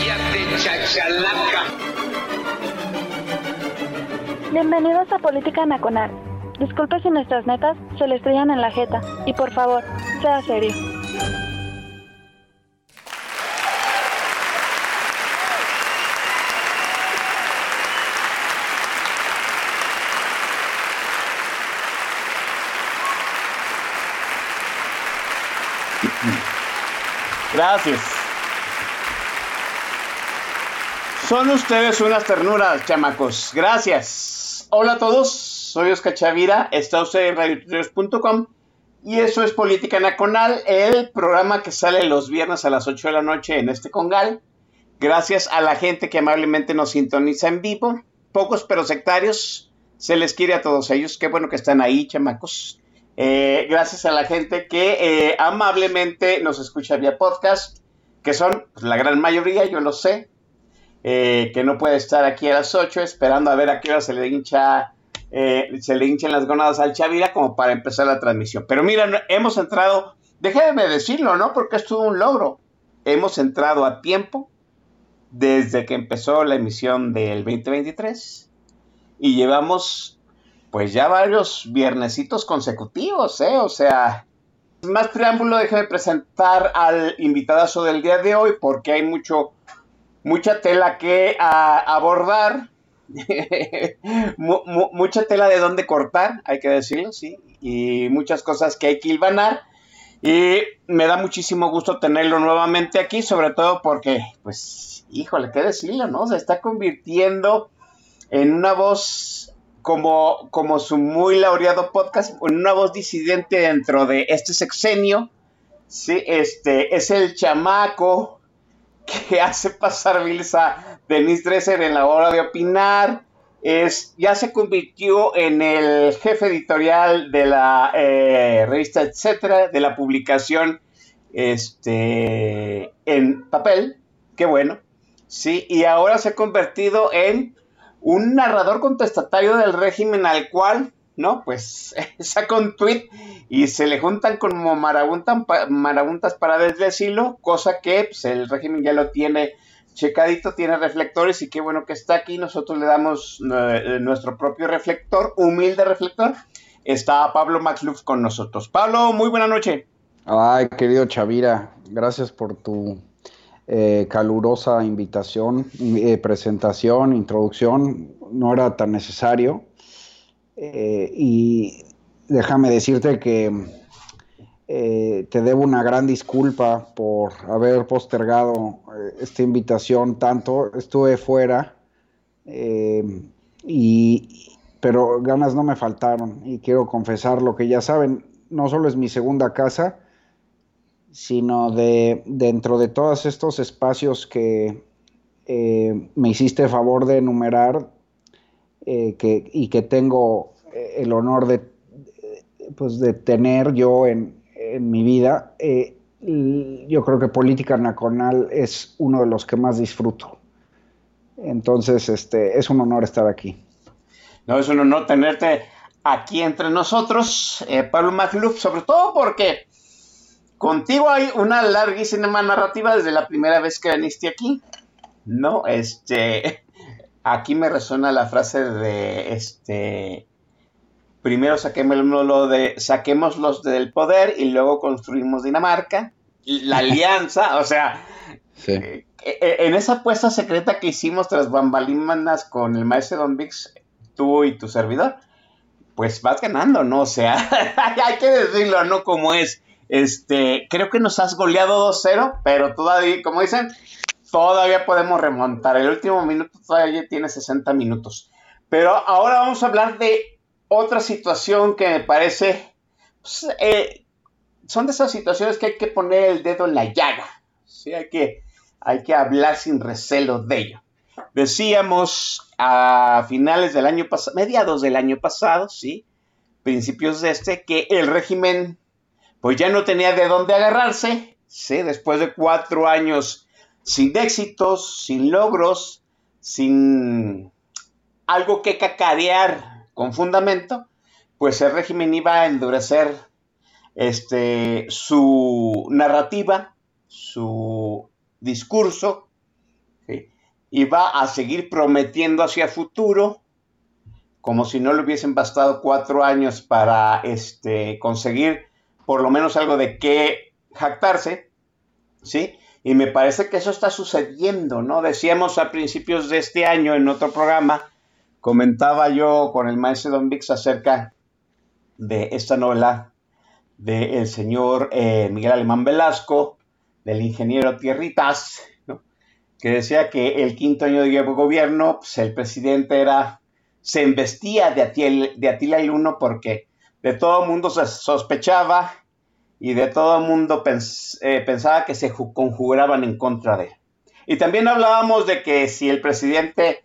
Cállate, chachalaca. Bienvenidos a Política Nacional. Disculpe si nuestras netas se le estrellan en la jeta. Y por favor, sea serio. Gracias. Son ustedes unas ternuras, chamacos. Gracias. Hola a todos, soy Oscar Chavira, está usted en radiotutorials.com y eso es Política Nacional, el programa que sale los viernes a las 8 de la noche en este congal. Gracias a la gente que amablemente nos sintoniza en vivo. Pocos pero sectarios. Se les quiere a todos ellos. Qué bueno que están ahí, chamacos. Eh, gracias a la gente que eh, amablemente nos escucha vía podcast, que son pues, la gran mayoría, yo lo sé, eh, que no puede estar aquí a las 8 esperando a ver a qué hora se le hincha, se le hinchan las gonadas al Chavira como para empezar la transmisión. Pero mira, hemos entrado, déjenme decirlo, ¿no? Porque es todo un logro. Hemos entrado a tiempo desde que empezó la emisión del 2023 y llevamos pues ya varios viernesitos consecutivos, ¿eh? O sea, más preámbulo, déjeme presentar al invitadazo del día de hoy porque hay mucho, mucha tela que abordar, mucha tela de dónde cortar, hay que decirlo, sí, y muchas cosas que hay que hilvanar. Y me da muchísimo gusto tenerlo nuevamente aquí, sobre todo porque, pues, híjole, qué decirlo, ¿no? Se está convirtiendo en una voz como, como su muy laureado podcast, una voz disidente dentro de este sexenio. Sí, este, es el chamaco que hace pasar Bills a Denise Dresser en la hora de opinar. Es, ya se convirtió en el jefe editorial de la eh, revista, etcétera, de la publicación este, en papel. Qué bueno. Sí, y ahora se ha convertido en un narrador contestatario del régimen al cual, ¿no? Pues saca un tweet y se le juntan como marabuntas para desdecirlo, cosa que pues, el régimen ya lo tiene checadito, tiene reflectores y qué bueno que está aquí. Nosotros le damos eh, nuestro propio reflector, humilde reflector. Está Pablo Maxluf con nosotros. Pablo, muy buena noche. Ay, querido Chavira, gracias por tu eh, calurosa invitación, eh, presentación, introducción, no era tan necesario. Eh, y déjame decirte que te debo una gran disculpa por haber postergado esta invitación tanto. Estuve fuera, y, pero ganas no me faltaron y quiero confesar lo que ya saben, no solo es mi segunda casa, sino de dentro de todos estos espacios que eh, me hiciste favor de enumerar eh, que, y que tengo eh, el honor de, pues de tener yo en, mi vida, yo creo que política nacional es uno de los que más disfruto. Entonces, este, es un honor estar aquí. No, es un honor tenerte aquí entre nosotros, Pablo Magluf, sobre todo porque Contigo hay una larguísima narrativa desde la primera vez que viniste aquí. No, este. Aquí me resuena la frase de este. Primero saquémoslo de, saquémoslos del poder y luego construimos Dinamarca. La alianza, o sea, eh, eh, en esa apuesta secreta que hicimos tras bambalimanas con el maestro Don Vix, tú y tu servidor, pues vas ganando, ¿no? O sea, hay que decirlo, ¿no? Como es. Este, creo que nos has goleado 2-0, pero todavía, como dicen, todavía podemos remontar. El último minuto todavía tiene 60 minutos. Pero ahora vamos a hablar de otra situación que me parece, pues, eh, son de esas situaciones que hay que poner el dedo en la llaga. ¿sí? Hay, que, hay que hablar sin recelo de ello. Decíamos a finales del año pasado, mediados del año pasado, sí, principios de este, que el régimen pues ya no tenía de dónde agarrarse, sí, después de cuatro años sin éxitos, sin logros, sin algo que cacarear con fundamento, pues el régimen iba a endurecer este, su narrativa, su discurso, iba a seguir prometiendo hacia futuro, como si no le hubiesen bastado cuatro años para este, conseguir por lo menos algo de qué jactarse, ¿sí? Y me parece que eso está sucediendo, ¿no? Decíamos a principios de este año en otro programa, comentaba yo con el maestro Don Vix acerca de esta novela del señor eh, Miguel Alemán Velasco, del ingeniero Tierritas, que decía que el quinto año de gobierno, pues el presidente era, se embestía de, Atil, de Atila el Uno porque de todo mundo se sospechaba y de todo el mundo eh, pensaba que se conjuraban en contra de él. Y también hablábamos de que si el presidente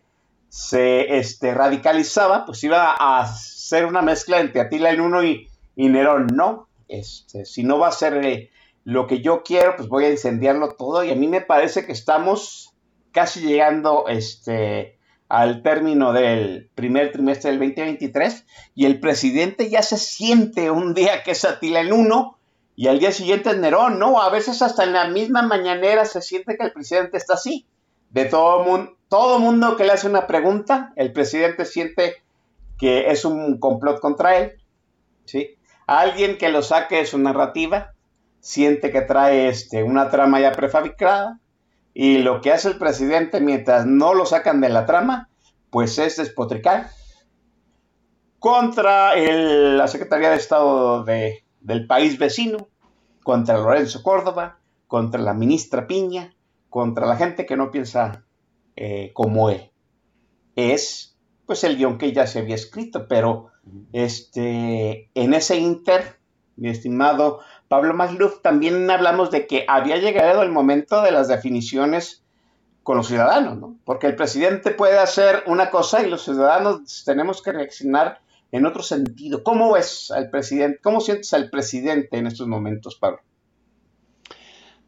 se este, radicalizaba, pues iba a ser una mezcla entre Atila el Uno y, Nerón, ¿no? Este, si no va a ser eh, lo que yo quiero, pues voy a incendiarlo todo. Y a mí me parece que estamos casi llegando este, al término del primer trimestre del 2023 y el presidente ya se siente un día que es Atila el Uno y al día siguiente es Nerón, ¿no? A veces hasta en la misma mañanera se siente que el presidente está así. De todo mundo, todo mundo que le hace una pregunta, el presidente siente que es un complot contra él, ¿sí? Alguien que lo saque de su narrativa, siente que trae este, una trama ya prefabricada, y lo que hace el presidente mientras no lo sacan de la trama, pues es despotricar contra la Secretaría de Estado del país vecino, contra Lorenzo Córdoba, contra la ministra Piña, contra la gente que no piensa eh, como él. Es pues el guion que ya se había escrito, pero este, en ese inter, mi estimado Pablo Magluf, también hablamos de que había llegado el momento de las definiciones con los ciudadanos, ¿no? Porque el presidente puede hacer una cosa y los ciudadanos tenemos que reaccionar en otro sentido. ¿Cómo ves al presidente? ¿Cómo sientes al presidente en estos momentos, Pablo?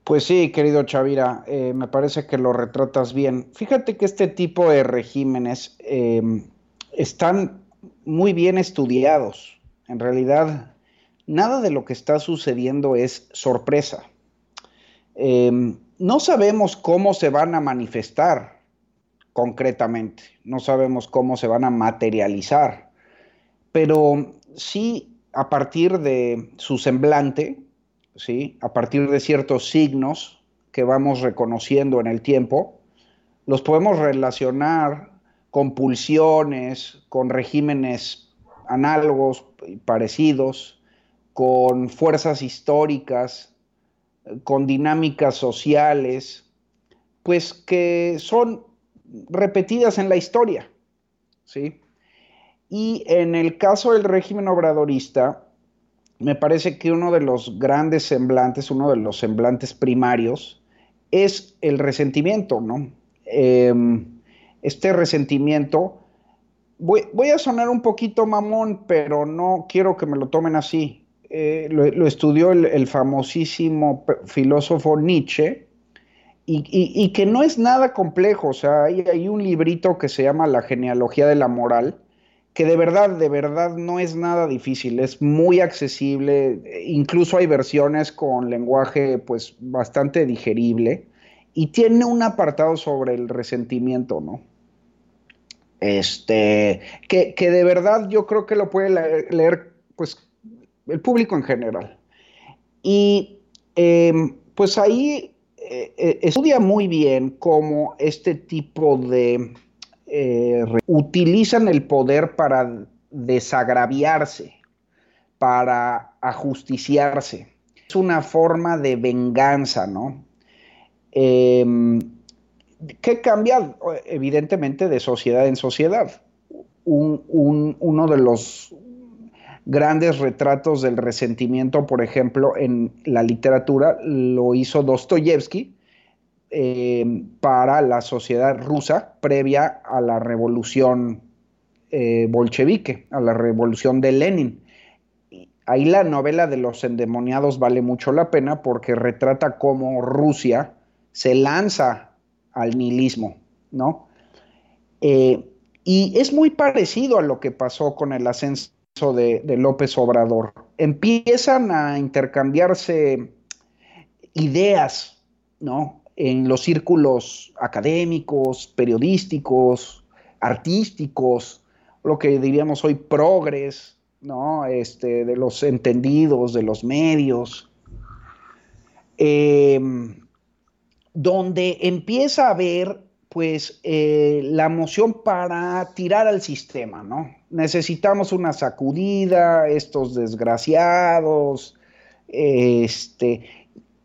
Pues sí, querido Chavira, eh, me parece que lo retratas bien. Fíjate que este tipo de regímenes eh, están muy bien estudiados. En realidad, nada de lo que está sucediendo es sorpresa. Em, no sabemos cómo se van a manifestar concretamente, no sabemos cómo se van a materializar, pero sí a partir de su semblante, ¿sí? a partir de ciertos signos que vamos reconociendo en el tiempo, los podemos relacionar con pulsiones, con regímenes análogos y parecidos, con fuerzas históricas, con dinámicas sociales, pues que son repetidas en la historia, ¿sí? Y en el caso del régimen obradorista, me parece que uno de los grandes semblantes, uno de los semblantes primarios, es el resentimiento, ¿no? Em, este resentimiento, voy, a sonar un poquito mamón, pero no quiero que me lo tomen así. Eh, lo, estudió el, famosísimo filósofo Nietzsche, y, que no es nada complejo, o sea, hay, un librito que se llama La genealogía de la moral, que de verdad, de verdad no es nada difícil, es muy accesible, incluso hay versiones con lenguaje pues bastante digerible, y tiene un apartado sobre el resentimiento, ¿no? Este, que, que de verdad yo creo que lo puede leer, pues el público en general. Y em, pues ahí eh, eh, estudia muy bien cómo este tipo de... Eh, utilizan el poder para desagraviarse, para ajusticiarse. Es una forma de venganza, ¿no? Em, que cambia evidentemente de sociedad en sociedad. uno de los grandes retratos del resentimiento, por ejemplo, en la literatura, lo hizo Dostoyevsky, eh, para la sociedad rusa previa a la revolución eh, bolchevique, a la revolución de Lenin. Ahí la novela de los endemoniados vale mucho la pena porque retrata cómo Rusia se lanza al nihilismo, ¿no? Eh, y es muy parecido a lo que pasó con el ascenso de, de López Obrador. Empiezan a intercambiarse ideas, ¿no? En los círculos académicos, periodísticos, artísticos, lo que diríamos hoy progres, ¿no? Este, de los entendidos, de los medios, em, donde empieza a haber pues eh, la moción para tirar al sistema, ¿no? Necesitamos una sacudida, estos desgraciados, este,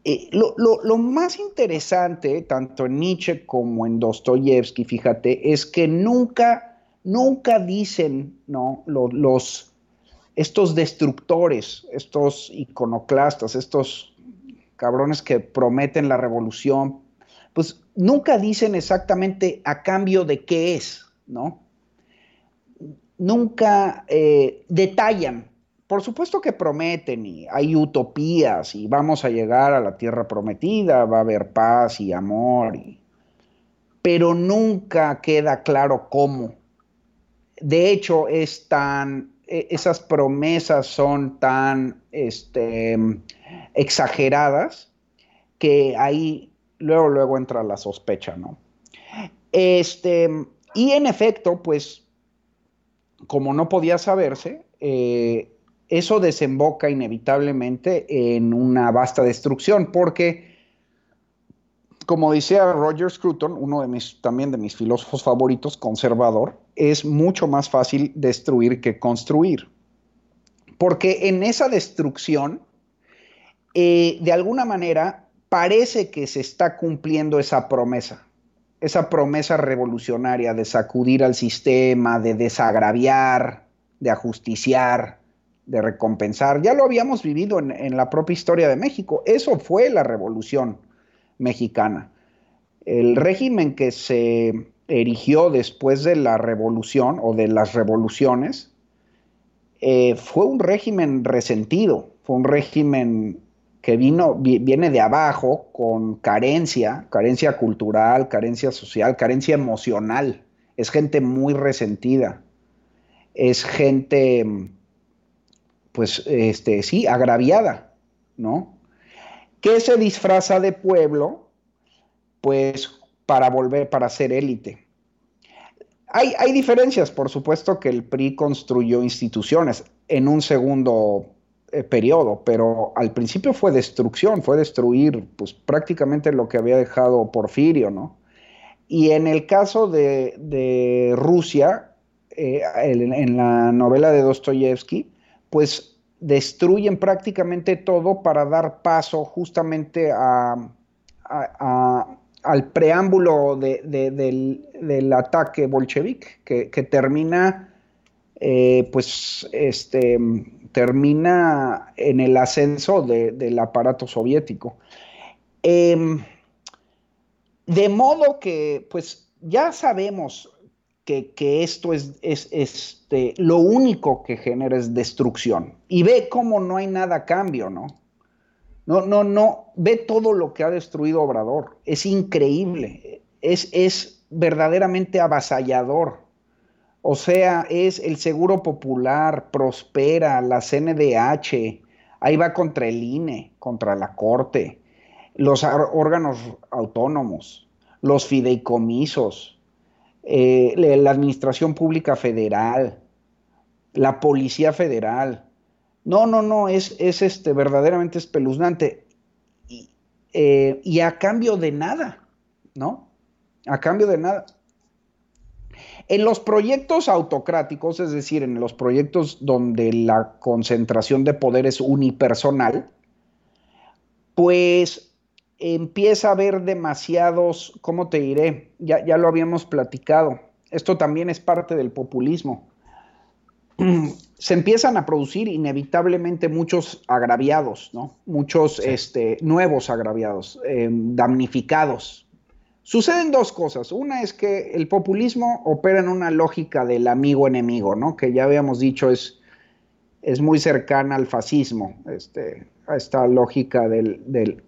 eh, lo, más interesante, tanto en Nietzsche como en Dostoyevsky, fíjate, es que nunca, nunca dicen, ¿no? Los, estos destructores, estos iconoclastas, estos cabrones que prometen la revolución, pues nunca dicen exactamente a cambio de qué es, ¿no? Nunca eh, detallan por supuesto que prometen y hay utopías y vamos a llegar a la tierra prometida, va a haber paz y amor, pero nunca queda claro cómo. De hecho, es tan, e, esas promesas son tan este, exageradas que ahí luego, luego entra la sospecha, ¿no? Este, y en efecto, pues, como no podía saberse, eh, eso desemboca inevitablemente en una vasta destrucción, porque, como decía Roger Scruton, uno de mis, también de mis filósofos favoritos, conservador, es mucho más fácil destruir que construir. Porque en esa destrucción, eh, de alguna manera, parece que se está cumpliendo esa promesa, esa promesa revolucionaria de sacudir al sistema, de desagraviar, de ajusticiar, de recompensar. Ya lo habíamos vivido en, la propia historia de México. Eso fue la revolución mexicana. El régimen que se erigió después de la revolución o de las revoluciones eh, fue un régimen resentido, fue un régimen que vino, viene de abajo con carencia, carencia cultural, carencia social, carencia emocional. Es gente muy resentida, es gente pues, este, sí, agraviada, ¿no? Que se disfraza de pueblo, pues, para volver, para ser élite. Hay, hay, diferencias, por supuesto que el PRI construyó instituciones en un segundo eh, periodo, pero al principio fue destrucción, fue destruir pues, prácticamente lo que había dejado Porfirio, ¿no? Y en el caso de, Rusia, eh, en, la novela de Dostoyevsky, pues destruyen prácticamente todo para dar paso justamente al preámbulo del, ataque bolchevique, que, termina, eh, pues, este, termina en el ascenso del aparato soviético. Em, de modo que, pues, ya sabemos que, esto es, este, lo único que genera es destrucción. Y ve cómo no hay nada a cambio, ¿no? No, no, no, ve todo lo que ha destruido Obrador. Es increíble, es, es verdaderamente avasallador. O sea, es el Seguro Popular, Prospera, la CNDH, ahí va contra el INE, contra la Corte, los órganos autónomos, los fideicomisos, eh, la Administración Pública Federal, la Policía Federal. No, no, no, es, es este, verdaderamente espeluznante. Y, eh, y a cambio de nada, ¿no? A cambio de nada. En los proyectos autocráticos, es decir, en los proyectos donde la concentración de poder es unipersonal, pues empieza a haber demasiados, ¿cómo te diré? Ya, ya lo habíamos platicado. Esto también es parte del populismo. Se empiezan a producir inevitablemente muchos agraviados, ¿no? Muchos este, nuevos agraviados, em, damnificados Suceden dos cosas. Una es que el populismo opera en una lógica del amigo-enemigo, ¿no? Que ya habíamos dicho es, es muy cercana al fascismo, este, esta lógica del,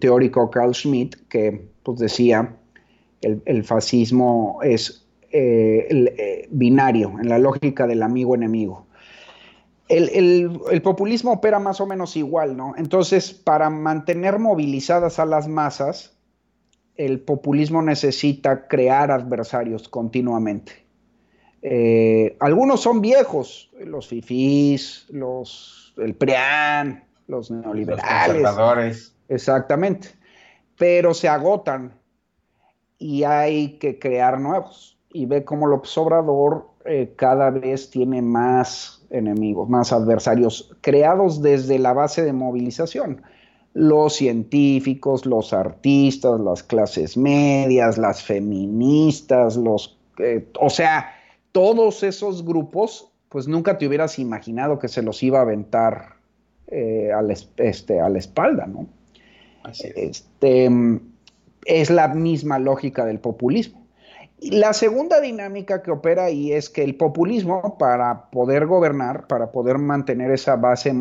teórico Carl Schmitt, que pues, decía el, el fascismo es eh, eh, binario, en la lógica del amigo-enemigo. El, populismo opera más o menos igual, ¿no? Entonces, para mantener movilizadas a las masas, el populismo necesita crear adversarios continuamente. Eh, algunos son viejos, los fifís, los, el PRIAN, los neoliberales. Exactamente. Pero se agotan y hay que crear nuevos. Y ve cómo López Obrador eh, cada vez tiene más enemigos, más adversarios creados desde la base de movilización. Los científicos, los artistas, las clases medias, las feministas, los... Eh, o sea, todos esos grupos, pues nunca te hubieras imaginado que se los iba a aventar eh, a, la, este, a la espalda, ¿no? Así es. Este, es la misma lógica del populismo. Y la segunda dinámica que opera ahí es que el populismo, para poder gobernar, para poder mantener esa base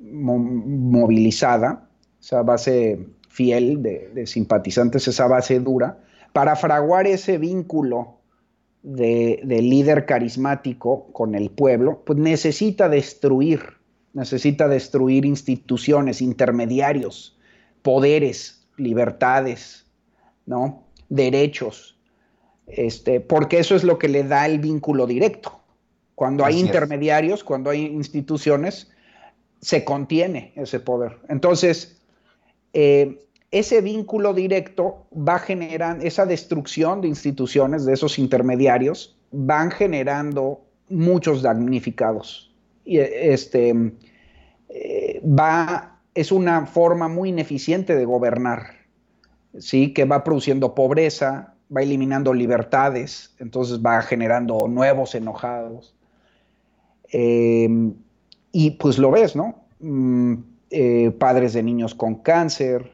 movilizada, esa base fiel de, simpatizantes, esa base dura, para fraguar ese vínculo de, de, líder carismático con el pueblo, pues necesita destruir, necesita destruir instituciones, intermediarios, poderes, libertades, ¿no? derechos, este, porque eso es lo que le da el vínculo directo. Cuando hay intermediarios, cuando hay instituciones, se contiene ese poder. Entonces, eh, ese vínculo directo va generando, esa destrucción de instituciones, de esos intermediarios, van generando muchos damnificados. Y este, eh, va, es una forma muy ineficiente de gobernar, ¿sí? que va produciendo pobreza, va eliminando libertades, entonces va generando nuevos enojados. Em, y pues lo ves, ¿no? Mm, eh, padres de niños con cáncer,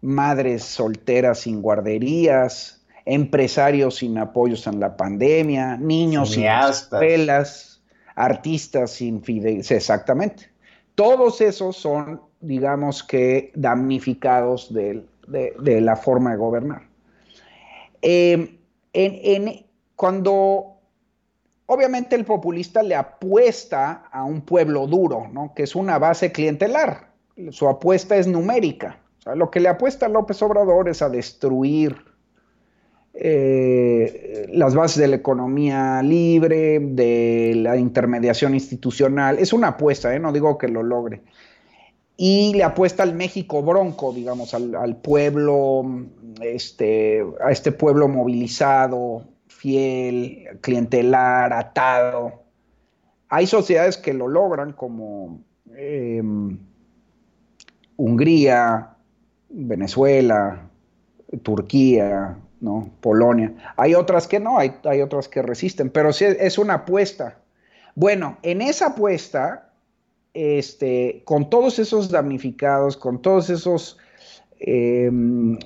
madres solteras sin guarderías, empresarios sin apoyos en la pandemia, niños sin escuelas, artistas sin fidelidad, exactamente. Todos esos son, digamos que, damnificados de la forma de gobernar. Eh, en, cuando obviamente el populista le apuesta a un pueblo duro, ¿no? que es una base clientelar, su apuesta es numérica. lo que le apuesta a López Obrador es a destruir eh, las bases de la economía libre, de la intermediación institucional. Es una apuesta, ¿eh? no digo que lo logre. Y le apuesta al México bronco, digamos, al, pueblo este, a este pueblo movilizado, fiel, clientelar, atado. Hay sociedades que lo logran como em, Hungría, Venezuela, Turquía, ¿no? Polonia. Hay otras que no, hay, hay otras que resisten, pero sí es una apuesta. Bueno, en esa apuesta, este, con todos esos damnificados, con todos esos Em,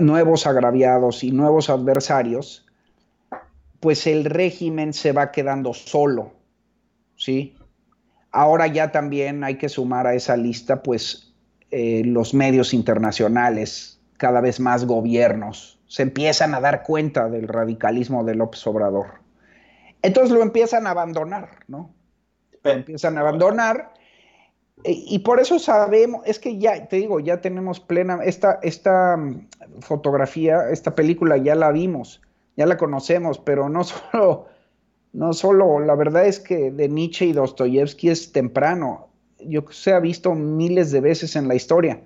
nuevos agraviados y nuevos adversarios, pues el régimen se va quedando solo, ¿sí? Ahora ya también hay que sumar a esa lista, pues, eh, los medios internacionales, cada vez más gobiernos, se empiezan a dar cuenta del radicalismo de López Obrador. Entonces lo empiezan a abandonar, ¿no? Lo empiezan a abandonar eh, y por eso sabemos, es que ya, te digo, ya tenemos plena, esta, esta mm, fotografía, esta película ya la vimos, ya la conocemos, pero no solo, no solo, la verdad es que de Nietzsche y Dostoyevsky es temprano, yo se ha visto miles de veces en la historia.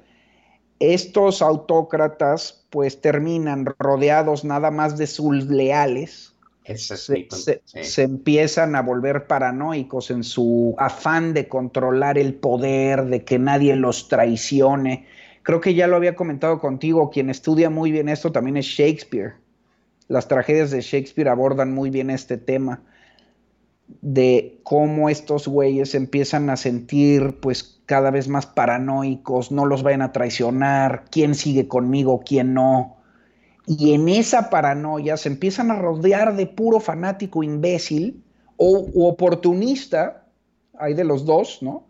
Estos autócratas pues terminan rodeados nada más de sus leales, se, empiezan a volver paranoicos en su afán de controlar el poder, de que nadie los traicione. Creo que ya lo había comentado contigo, quien estudia muy bien esto también es Shakespeare. Las tragedias de Shakespeare abordan muy bien este tema de cómo estos güeyes empiezan a sentir pues cada vez más paranoicos, no los vayan a traicionar, quién sigue conmigo, quién no y en esa paranoia se empiezan a rodear de puro fanático imbécil o oportunista, hay de los dos, ¿no?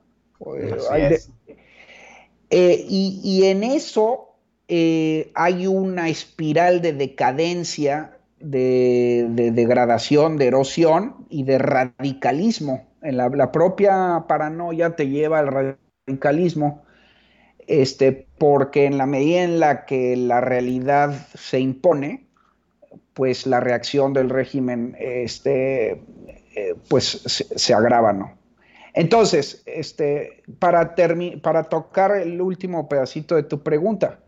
Eh, y, en eso eh, hay una espiral de decadencia, de, degradación, de erosión y de radicalismo. En la, propia paranoia te lleva al radicalismo, este, porque en la medida en la que la realidad se impone, pues la reacción del régimen este, eh, pues se, agrava, ¿no? Entonces, este, para, para tocar el último pedacito de tu pregunta,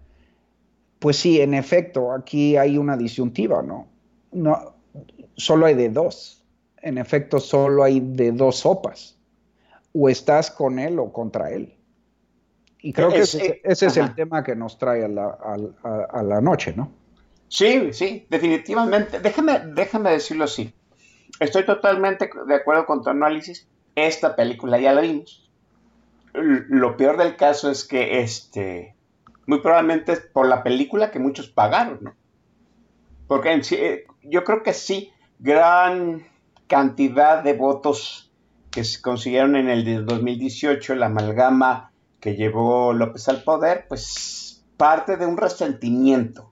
pues sí, en efecto, aquí hay una disyuntiva, ¿no? no solo hay de dos. En efecto, solo hay de dos sopas. O estás con él o contra él. Y creo que ese, es el tema que nos trae a la, noche, ¿no? Sí, sí, definitivamente. Déjame, déjame decirlo así. Estoy totalmente de acuerdo con tu análisis esta película ya la vimos. Lo peor del caso es que este, muy probablemente es por la película que muchos pagaron, ¿no? Porque en eh, yo creo que sí, gran cantidad de votos que se consiguieron en el 2018, la amalgama que llevó López al poder, pues parte de un resentimiento.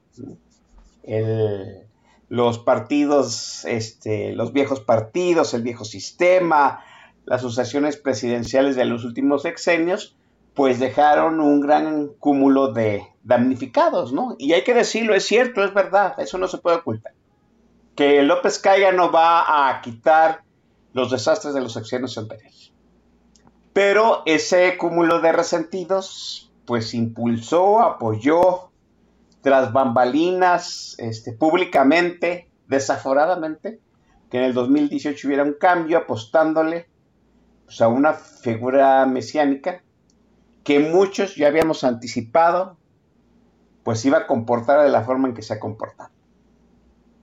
los partidos, este, los viejos partidos, el viejo sistema, las sucesiones presidenciales de los últimos sexenios, pues dejaron un gran cúmulo de damnificados, ¿no? Y hay que decirlo, es cierto, es verdad, eso no se puede ocultar. Que López Caiga no va a quitar los desastres de los sexenios anteriores. Pero ese cúmulo de resentidos, pues impulsó, apoyó, tras bambalinas, este, públicamente, desaforadamente, que en el 2018 hubiera un cambio apostándole o sea, una figura mesiánica que muchos ya habíamos anticipado, pues iba a comportar de la forma en que se ha comportado.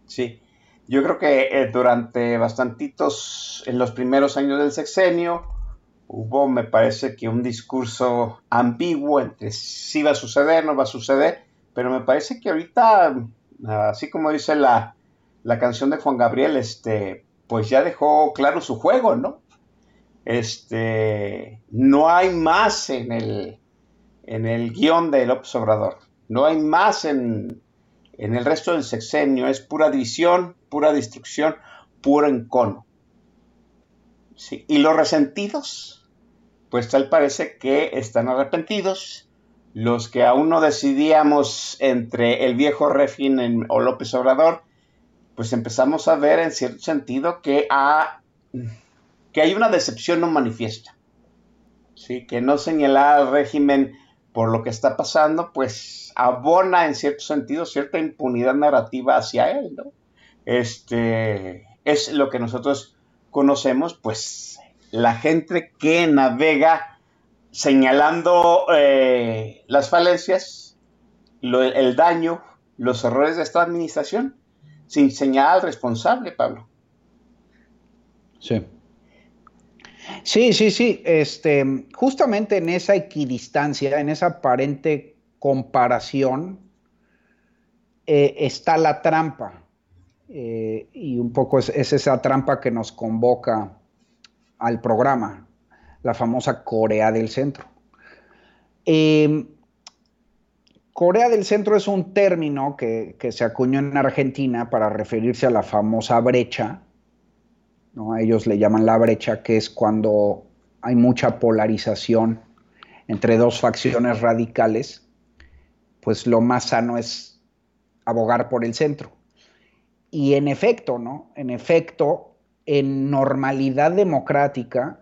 Sí, yo creo que eh, durante bastantitos, en los primeros años del sexenio, hubo, me parece que un discurso ambiguo entre si va a suceder, no va a suceder, pero me parece que ahorita, así como dice la, la canción de Juan Gabriel, este, pues ya dejó claro su juego, ¿no? este, no hay más en el, en el guion de López Obrador, no hay más en, el resto del sexenio, es pura división, pura destrucción, puro encono. Y los resentidos, pues tal parece que están arrepentidos. Los que aún no decidíamos entre el viejo régimen o López Obrador, pues empezamos a ver en cierto sentido que ha que hay una decepción no manifiesta. ¿sí? Que no señalar al régimen por lo que está pasando, pues abona en cierto sentido cierta impunidad narrativa hacia él. ¿no? Este, es lo que nosotros conocemos, pues la gente que navega señalando eh, las falencias, el daño, los errores de esta administración, sin señalar al responsable, Pablo. Sí. Sí, sí, sí. Este, justamente en esa equidistancia, en esa aparente comparación, eh, está la trampa. Eh, y un poco es, esa trampa que nos convoca al programa, la famosa Corea del Centro. Em, Corea del Centro es un término que, que se acuñó en Argentina para referirse a la famosa brecha ellos le llaman la brecha, que es cuando hay mucha polarización entre dos facciones radicales, pues lo más sano es abogar por el centro. Y en efecto, ¿no? En efecto, en normalidad democrática,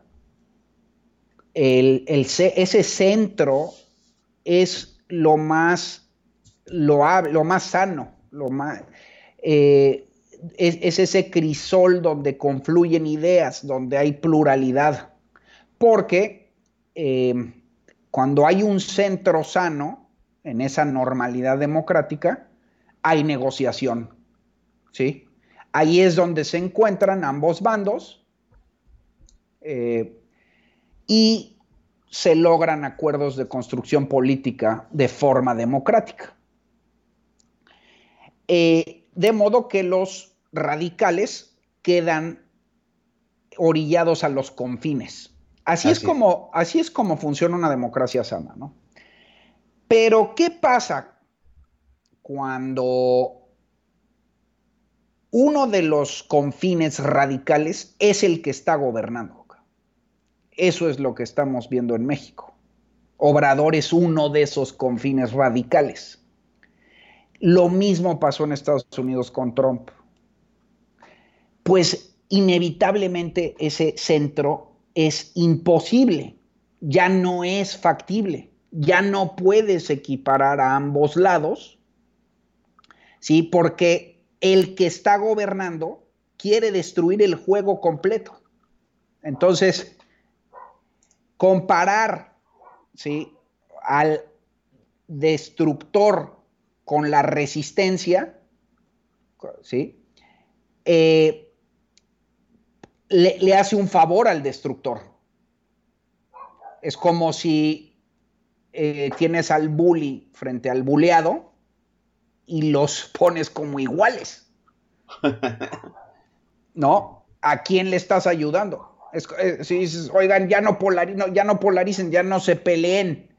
ese centro es lo más, más sano, lo más, eh, es, ese crisol donde confluyen ideas, donde hay pluralidad. Porque eh, cuando hay un centro sano, en esa normalidad democrática, hay negociación. ¿Sí? Ahí es donde se encuentran ambos bandos eh, y se logran acuerdos de construcción política de forma democrática. Eh, de modo que los radicales quedan orillados a los confines. Así, es como, así es como funciona una democracia sana, ¿no? Pero, ¿qué pasa cuando uno de los confines radicales es el que está gobernando? Eso es lo que estamos viendo en México. Obrador es uno de esos confines radicales. Lo mismo pasó en Estados Unidos con Trump. Pues inevitablemente ese centro es imposible, ya no es factible, ya no puedes equiparar a ambos lados, ¿sí? Porque el que está gobernando quiere destruir el juego completo. Entonces, comparar, ¿sí? Al destructor con la resistencia, ¿sí? Eh, le, hace un favor al destructor. Es como si eh, tienes al bully frente al buleado y los pones como iguales. ¿No? ¿A quién le estás ayudando? Eh, si dices, oigan, ya no, ya no polaricen, ya no se peleen.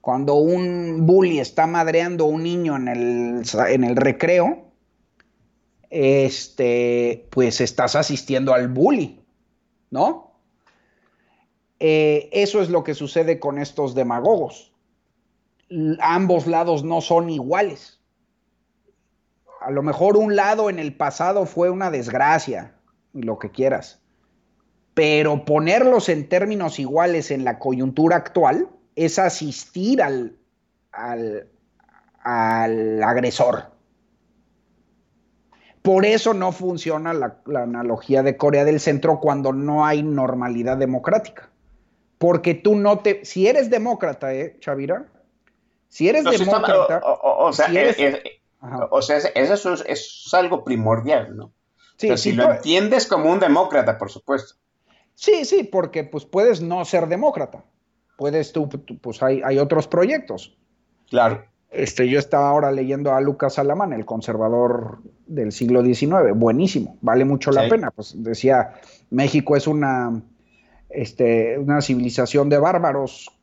Cuando un bully está madreando a un niño en el, en el recreo, este, pues estás asistiendo al bully, ¿no? Eh, eso es lo que sucede con estos demagogos. ambos lados no son iguales. A lo mejor un lado en el pasado fue una desgracia, lo que quieras. Pero ponerlos en términos iguales en la coyuntura actual es asistir al, al, al agresor. Por eso no funciona la, analogía de Corea del Centro cuando no hay normalidad democrática. Porque tú no te. Si eres demócrata, ¿eh, Chavira? Si eres demócrata. o, sea, eso es, algo primordial, ¿no? Sí, si lo entiendes como un demócrata, por supuesto. Sí, sí, porque pues puedes no ser demócrata. Puedes tú, pues hay, hay otros proyectos. Claro. Este, yo estaba ahora leyendo a Lucas Alamán, el conservador del siglo XIX, buenísimo, vale mucho la pena. Pues decía, México es una, este, una civilización de bárbaros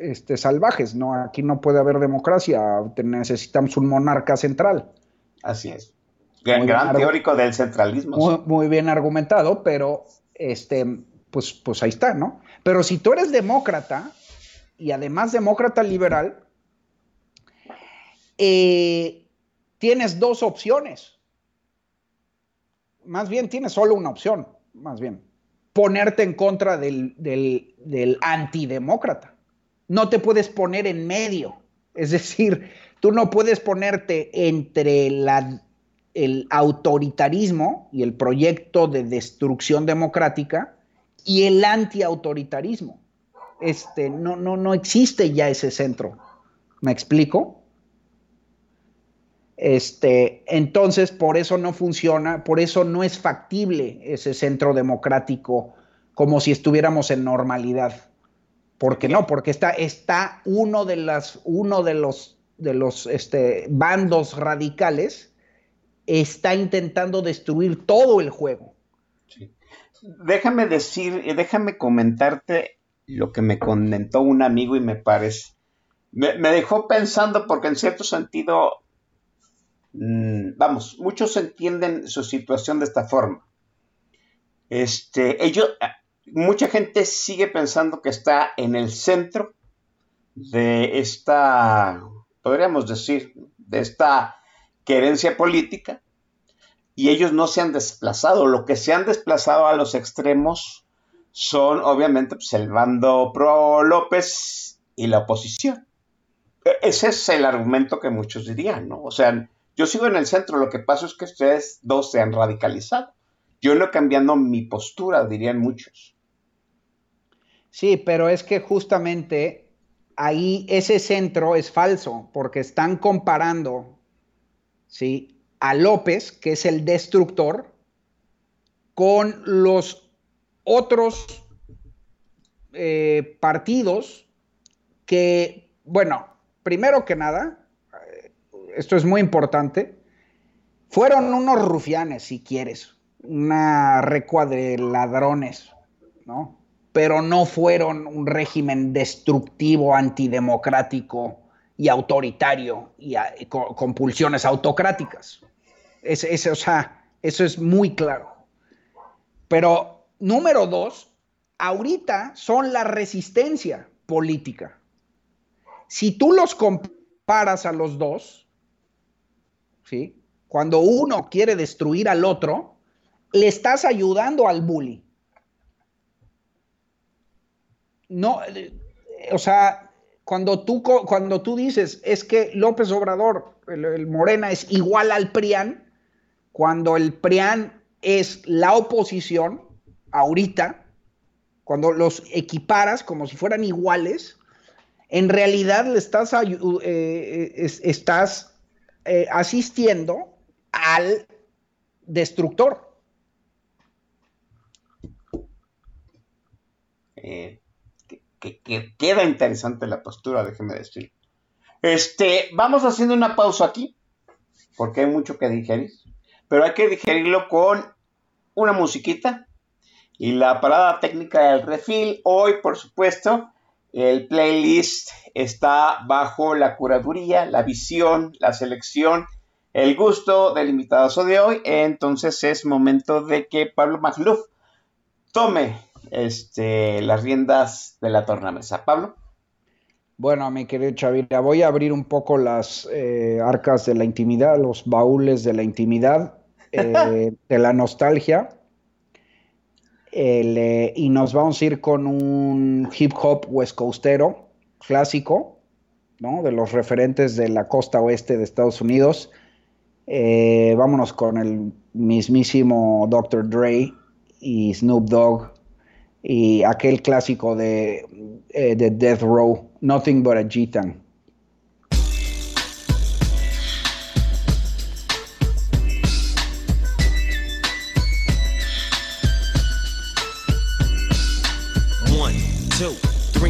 este, salvajes, ¿no? Aquí no puede haber democracia, necesitamos un monarca central. Así es. Gran, teórico del centralismo. Muy, bien argumentado, pero este, pues, pues ahí está, ¿no? Pero si tú eres demócrata y además demócrata liberal, eh, tienes dos opciones. Más bien tienes solo una opción, más bien. Ponerte en contra del, del, antidemócrata. No te puedes poner en medio. Es decir, tú no puedes ponerte entre el autoritarismo y el proyecto de destrucción democrática y el antiautoritarismo. Este, no, no, no existe ya ese centro. ¿Me explico? Este, entonces, por eso no funciona, por eso no es factible ese centro democrático como si estuviéramos en normalidad. ¿Por qué no? Porque está, uno de los, este, bandos radicales está intentando destruir todo el juego. Déjame decir, déjame comentarte lo que me comentó un amigo y me parece, me dejó pensando porque en cierto sentido Mm, vamos, muchos entienden su situación de esta forma. Este, ellos, mucha gente sigue pensando que está en el centro de esta, podríamos decir, de esta querencia política y ellos no se han desplazado. Lo que se han desplazado a los extremos son obviamente pues, el bando pro López y la oposición. E-, ese es el argumento que muchos dirían, ¿no? O sea, yo sigo en el centro, lo que pasa es que ustedes dos se han radicalizado. Yo no cambiando mi postura, dirían muchos. Sí, pero es que justamente ahí ese centro es falso, porque están comparando ¿sí? a López, que es el destructor, con los otros eh, partidos que, bueno, primero que nada, esto es muy importante, Fueron unos rufianes, si quieres, una recua de ladrones, ¿no? Pero no fueron un régimen destructivo, antidemocrático y autoritario y, con, pulsiones autocráticas. o sea, eso es muy claro. Pero número dos, ahorita son la resistencia política. Si tú los comparas a los dos, ¿sí? Cuando uno quiere destruir al otro, le estás ayudando al bully. No, eh, o sea, cuando tú, cuando tú dices es que López Obrador, el, Morena, es igual al PRIAN, cuando el PRIAN es la oposición, ahorita, cuando los equiparas como si fueran iguales, en realidad le estás, eh, eh, estás asistiendo al destructor. Eh, que, queda interesante la postura, déjeme decir. Este, vamos haciendo una pausa aquí, porque hay mucho que digerir, pero hay que digerirlo con una musiquita y la parada técnica del refil. Hoy, por supuesto, el playlist está bajo la curaduría, la visión, la selección el gusto del invitado de hoy. Entonces es momento de que Pablo Magluf tome este, las riendas de la tornamesa. Pablo. Bueno, mi querido Chavira, voy a abrir un poco las eh, arcas de la intimidad, los baúles de la intimidad, eh, de la nostalgia. Eh, y nos vamos a ir con un hip hop west coastero clásico, ¿no? De los referentes de la costa oeste de Estados Unidos. Vámonos con el mismísimo Dr. Dre y Snoop Dogg y aquel clásico de, eh, de Death Row, Nothing But a Gitan.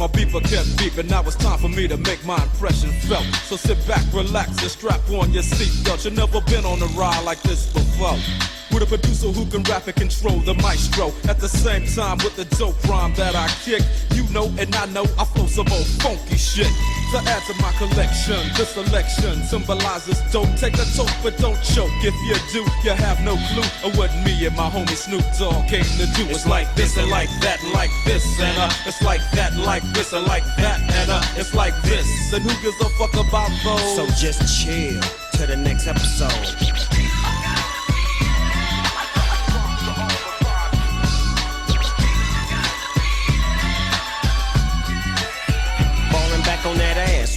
my beeper kept beeping. Now it's time for me to make my impression felt. So sit back, relax, and strap on your seatbelt. You've never been on a ride like this before. With a producer who can rap and control the maestro. At the same time, with the dope rhyme that I kick, you know and I know I flow some old funky shit. To add to my collection, this selection symbolizes dope. Take a toke, but don't choke. If you do, you have no clue of what me and my homie Snoop Dogg came to do. It's like this and like that like this and uh, it's like that like this and like that and uh, it's like this. And who gives a fuck about those? So just chill to the next episode.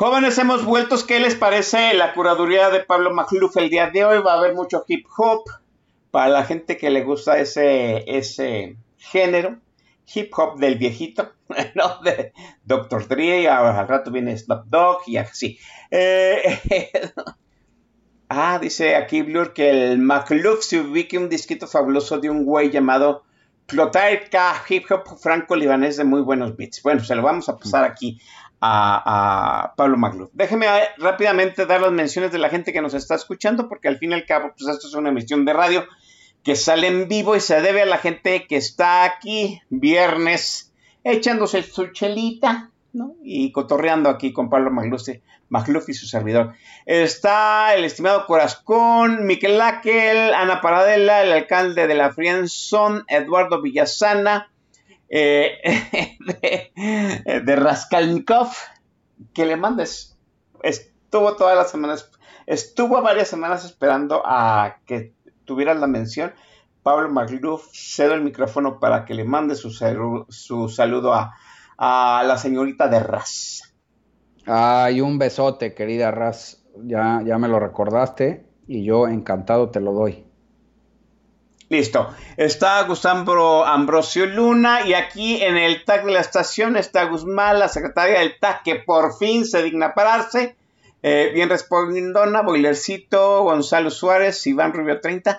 Jóvenes, hemos vuelto. ¿Qué les parece la curaduría de Pablo Magluf el día de hoy? Va a haber mucho hip hop para la gente que le gusta ese, ese género. Hip hop del viejito, ¿no? De Dr. Dre, ahora al rato viene Snoop Dogg y así. Eh, ah, dice aquí Blur que el Magluf se ubique un disquito fabuloso de un güey llamado Clotaire hip hop franco-libanés de muy buenos beats. Bueno, se lo vamos a pasar aquí a, Pablo Magluf. Déjeme eh, rápidamente dar las menciones de la gente que nos está escuchando, porque al fin y al cabo, pues esto es una emisión de radio que sale en vivo y se debe a la gente que está aquí viernes echándose su chelita, ¿no? Y cotorreando aquí con Pablo Magluf, y su servidor. Está el estimado Corazcón, Miquel Áquel, Ana Paradela, el alcalde de la Frienzón, Eduardo Villasana, eh, de, de Raskolnikov, que le mandes. Estuvo todas las semanas, estuvo varias semanas esperando a que tuvieras la mención. Pablo Magluf, cedo el micrófono para que le mande su, salu- su saludo a, a la señorita de Ras. Ay, un besote, querida Raz. Ya, ya me lo recordaste y yo encantado te lo doy. Listo. Está Gustavo Ambrosio Luna y aquí en el tag de la estación está Guzmán, la secretaria del tag, que por fin se digna pararse. Eh, bien respondona, Boilercito, Gonzalo Suárez, Iván Rubio 30.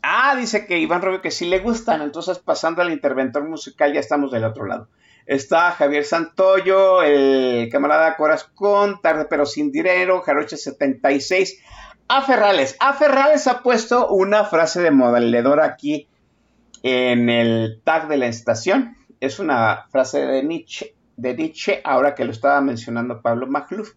Ah, dice que Iván Rubio que sí le gustan, entonces pasando al interventor musical ya estamos del otro lado. Está Javier Santoyo, el camarada Corazcón, Tarde pero sin dinero, Jaroche 76. A Ferrales. A Ferrales ha puesto una frase de modelador aquí en el tag de la estación. Es una frase de Nietzsche, de Nietzsche ahora que lo estaba mencionando Pablo Magluf.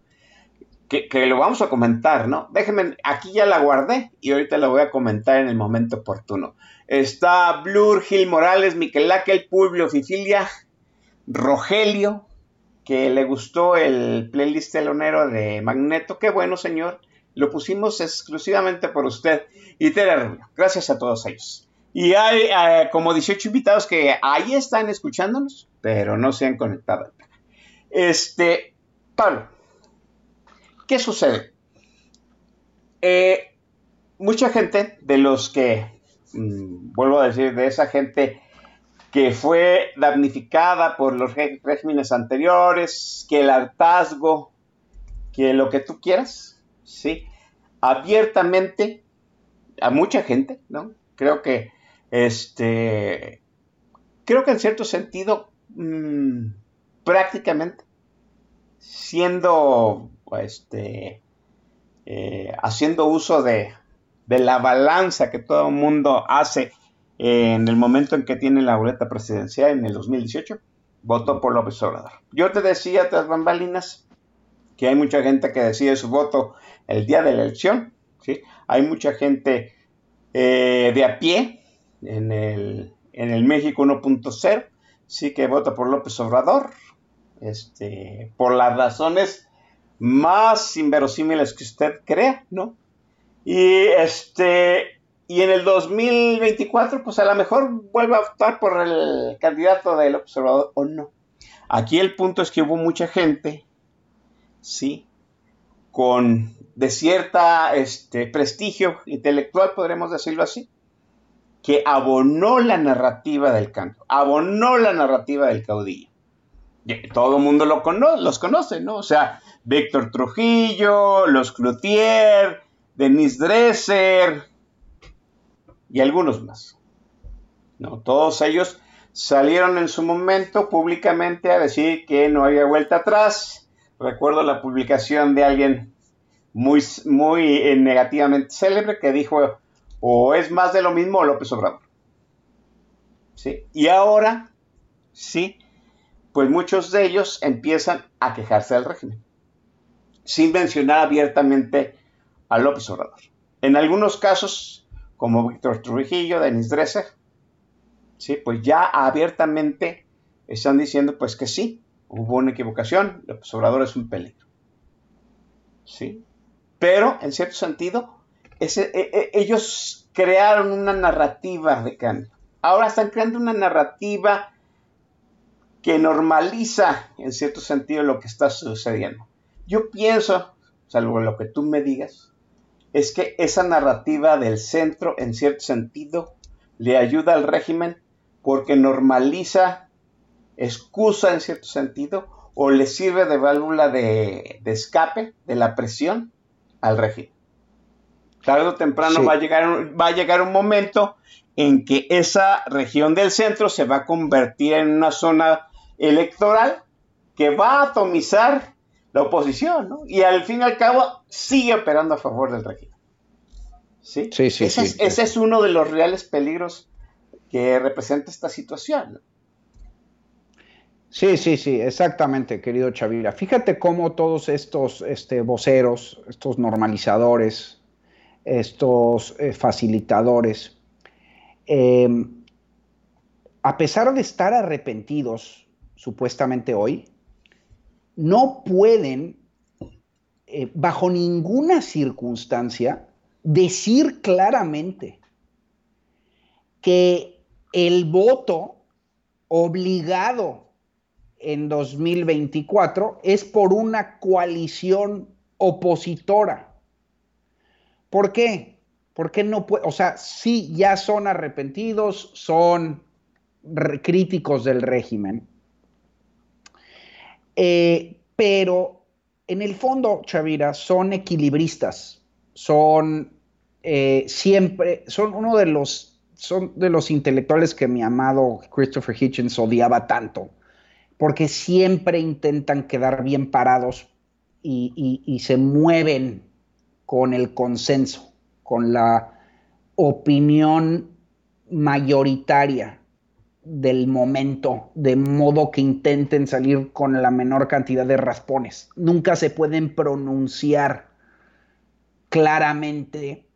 Que, que lo vamos a comentar, ¿no? Déjenme, aquí ya la guardé y ahorita la voy a comentar en el momento oportuno. Está Blur, Gil Morales, Miquel Áquel, Publio Fifilia, Rogelio, que le gustó el playlist telonero de Magneto. Qué bueno, señor. Lo pusimos exclusivamente por usted. Y Tere Rubio. Gracias a todos ellos. Y hay eh, como 18 invitados que ahí están escuchándonos, pero no se han conectado. Este, Pablo, ¿qué sucede? Eh, mucha gente de los que, mm, vuelvo a decir, de esa gente que fue damnificada por los reg- regímenes anteriores, que el hartazgo, que lo que tú quieras, ¿sí? Abiertamente, a mucha gente, ¿no? Creo que, este, creo que en cierto sentido, mm, prácticamente, siendo, este, eh, haciendo uso de, de la balanza que todo el mundo hace en el momento en que tiene la boleta presidencial en el 2018, votó por López Obrador. Yo te decía tras bambalinas que hay mucha gente que decide su voto el día de la elección, ¿sí? Hay mucha gente eh, de a pie en el, en el México 1.0, sí que vota por López Obrador, este, por las razones más inverosímiles que usted crea, ¿no? Y este, y en el 2024, pues a lo mejor vuelve a votar por el candidato del observador o no. Aquí el punto es que hubo mucha gente, sí, con de cierta este, prestigio intelectual, podremos decirlo así, que abonó la narrativa del canto, abonó la narrativa del caudillo. Todo el mundo lo los conoce, ¿no? O sea, Víctor Trujillo, los Cloutier, Denis Dresser y algunos más. ¿no? Todos ellos salieron en su momento públicamente a decir que no había vuelta atrás. Recuerdo la publicación de alguien muy, muy eh, negativamente célebre que dijo, o es más de lo mismo López Obrador. ¿Sí? Y ahora, sí, pues muchos de ellos empiezan a quejarse del régimen, sin mencionar abiertamente a López Obrador. En algunos casos, como Víctor Trujillo, Denis Dresser, ¿sí? pues ya abiertamente están diciendo pues que sí, hubo una equivocación, López Obrador es un peligro. ¿sí? Pero, en cierto sentido, e, e, ellos crearon una narrativa de cambio. Ahora están creando una narrativa que normaliza, en cierto sentido, lo que está sucediendo. Yo pienso, salvo lo que tú me digas, es que esa narrativa del centro, en cierto sentido, le ayuda al régimen porque normaliza, excusa en cierto sentido, o le sirve de válvula de, escape de la presión al régimen. Tarde o temprano va, a llegar, va a llegar un momento en que esa región del centro se va a convertir en una zona electoral que va a atomizar la oposición, ¿no? Y al fin y al cabo sigue operando a favor del régimen. ¿Sí? Sí, sí, ese, es, ese es uno de los reales peligros que representa esta situación. Sí, sí, sí, exactamente, querido Chavira. Fíjate cómo todos estos este, voceros, estos normalizadores, estos eh, facilitadores, em, a pesar de estar arrepentidos, supuestamente hoy, no pueden, eh, bajo ninguna circunstancia, decir claramente que el voto obligado en 2024 es por una coalición opositora. ¿Por qué? Porque no puede, o sea, sí ya son arrepentidos, son críticos del régimen, eh, pero en el fondo, Chavira, son equilibristas, son eh, siempre, son uno de los, son de los intelectuales que mi amado Christopher Hitchens odiaba tanto, porque siempre intentan quedar bien parados y se mueven con el consenso, con la opinión mayoritaria del momento, de modo que intenten salir con la menor cantidad de raspones. Nunca se pueden pronunciar claramente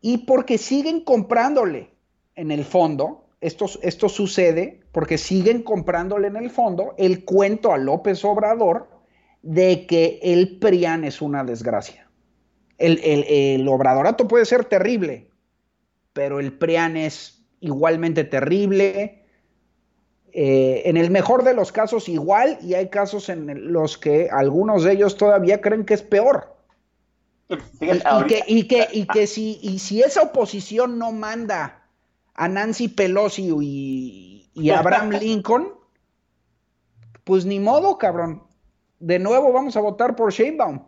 y porque siguen comprándole en el fondo, esto, esto sucede porque siguen comprándole en el fondo el cuento a López Obrador de que el PRIAN es una desgracia. El, el, el obradorato puede ser terrible, pero el PRIAN es igualmente terrible, eh, en el mejor de los casos igual y hay casos en los que algunos de ellos todavía creen que es peor. Y, que, y, que, si, y si esa oposición no manda a Nancy Pelosi y, y Abraham Lincoln, pues ni modo, cabrón. De nuevo vamos a votar por Sheinbaum.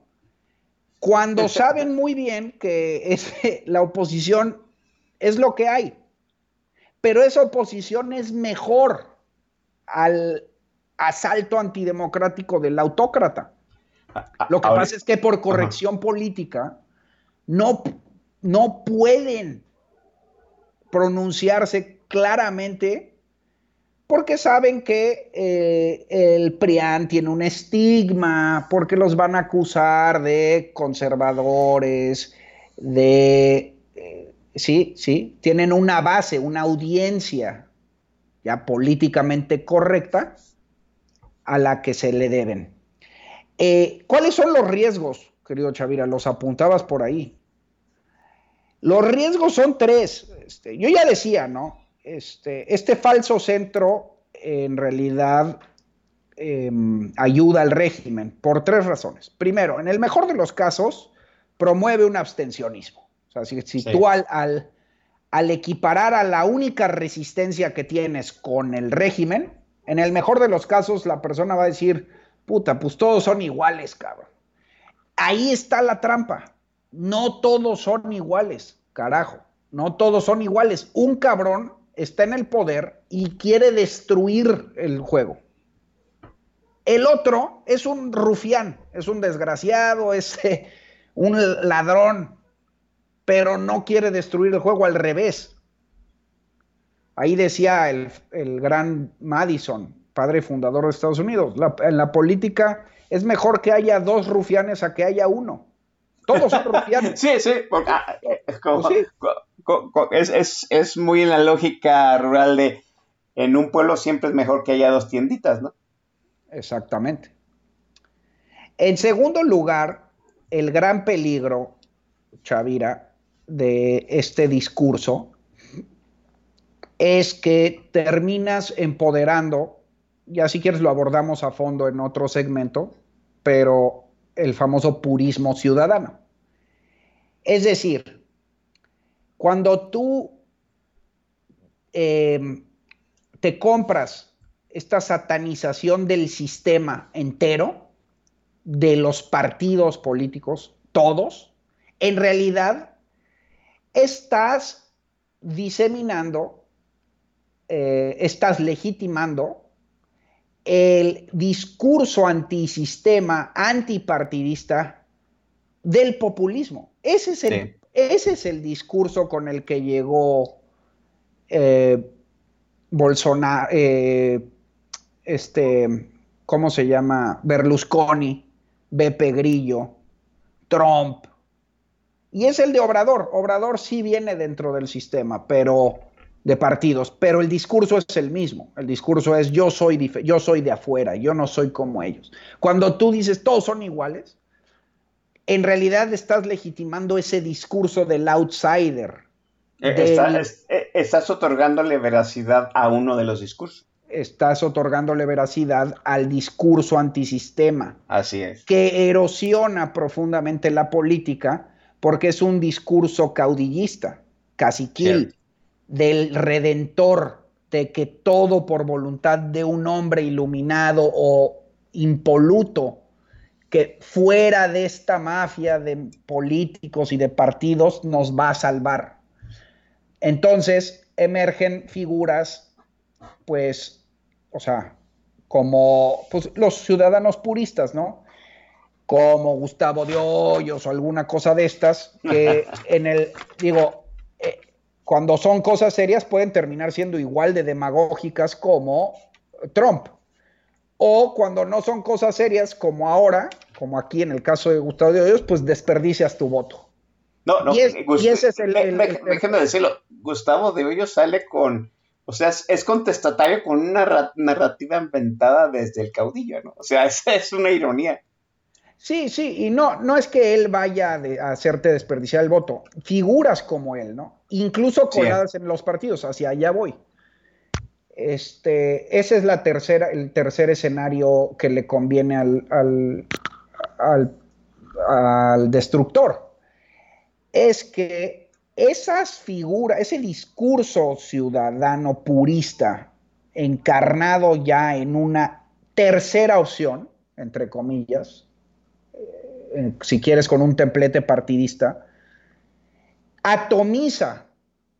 Cuando saben muy bien que es, la oposición es lo que hay. Pero esa oposición es mejor al asalto antidemocrático del autócrata. Lo que pasa es que por corrección política no, no pueden pronunciarse claramente porque saben que eh, el PRIAN tiene un estigma, porque los van a acusar de conservadores, de eh, sí, sí, tienen una base, una audiencia ya políticamente correcta a la que se le deben. Eh, ¿Cuáles son los riesgos, querido Chavira? Los apuntabas por ahí. Los riesgos son tres. Este, yo ya decía, ¿no? Este, este falso centro en realidad em, ayuda al régimen por tres razones. Primero, en el mejor de los casos, promueve un abstencionismo. O sea, si, si tú al, al, al equiparar a la única resistencia que tienes con el régimen, en el mejor de los casos la persona va a decir, puta, pues todos son iguales, cabrón. Ahí está la trampa. No todos son iguales, carajo. No todos son iguales. Un cabrón está en el poder y quiere destruir el juego. El otro es un rufián, es un desgraciado, es eh, un ladrón, pero no quiere destruir el juego al revés. Ahí decía el, el gran Madison, padre fundador de Estados Unidos, en la política es mejor que haya dos rufianes a que haya uno. Todos son rufianes. sí, sí, porque, es, como, pues sí. es, es, muy en la lógica rural de en un pueblo siempre es mejor que haya dos tienditas, ¿no? Exactamente. En segundo lugar, el gran peligro, Chavira, de este discurso es que terminas empoderando ya si quieres lo abordamos a fondo en otro segmento, pero el famoso purismo ciudadano. Es decir, cuando tú em, te compras esta satanización del sistema entero, de los partidos políticos, todos, en realidad estás diseminando, eh, estás legitimando el discurso antisistema, antipartidista del populismo. Ese es el, ese es el discurso con el que llegó eh, Bolsonaro, eh, este, ¿cómo se llama? Berlusconi, Beppe Grillo, Trump. Y es el de Obrador. Obrador sí viene dentro del sistema, pero de partidos, pero el discurso es el mismo. El discurso es yo soy, yo soy de afuera, yo no soy como ellos. Cuando tú dices todos son iguales, en realidad estás legitimando ese discurso del outsider. Eh, eh, estás otorgándole veracidad a uno de los discursos. Estás otorgándole veracidad al discurso antisistema. Así es. Que erosiona profundamente la política porque es un discurso caudillista, caciquil del redentor, de que todo por voluntad de un hombre iluminado o impoluto, que fuera de esta mafia de políticos y de partidos nos va a salvar. Entonces emergen figuras, pues, o sea, como pues, los ciudadanos puristas, ¿no? Como Gustavo de Hoyos o alguna cosa de estas, que en el, digo, cuando son cosas serias pueden terminar siendo igual de demagógicas como Trump. O cuando no son cosas serias como ahora, como aquí en el caso de Gustavo de Hoyos, pues desperdicias tu voto. No, no, y, ese es el, Déjenme decirlo, Gustavo de Hoyos sale con, o sea, es, contestatario con una narrativa inventada desde el caudillo, ¿no? O sea, esa es una ironía. Sí, sí, y no, no es que él vaya a hacerte desperdiciar el voto, figuras como él, ¿no? Incluso coladas en los partidos, hacia allá voy. Este, ese es la tercera, el tercer escenario que le conviene al, al, al destructor. Es que esas figuras, ese discurso ciudadano purista, encarnado ya en una tercera opción, entre comillas, eh, si quieres con un templete partidista, atomiza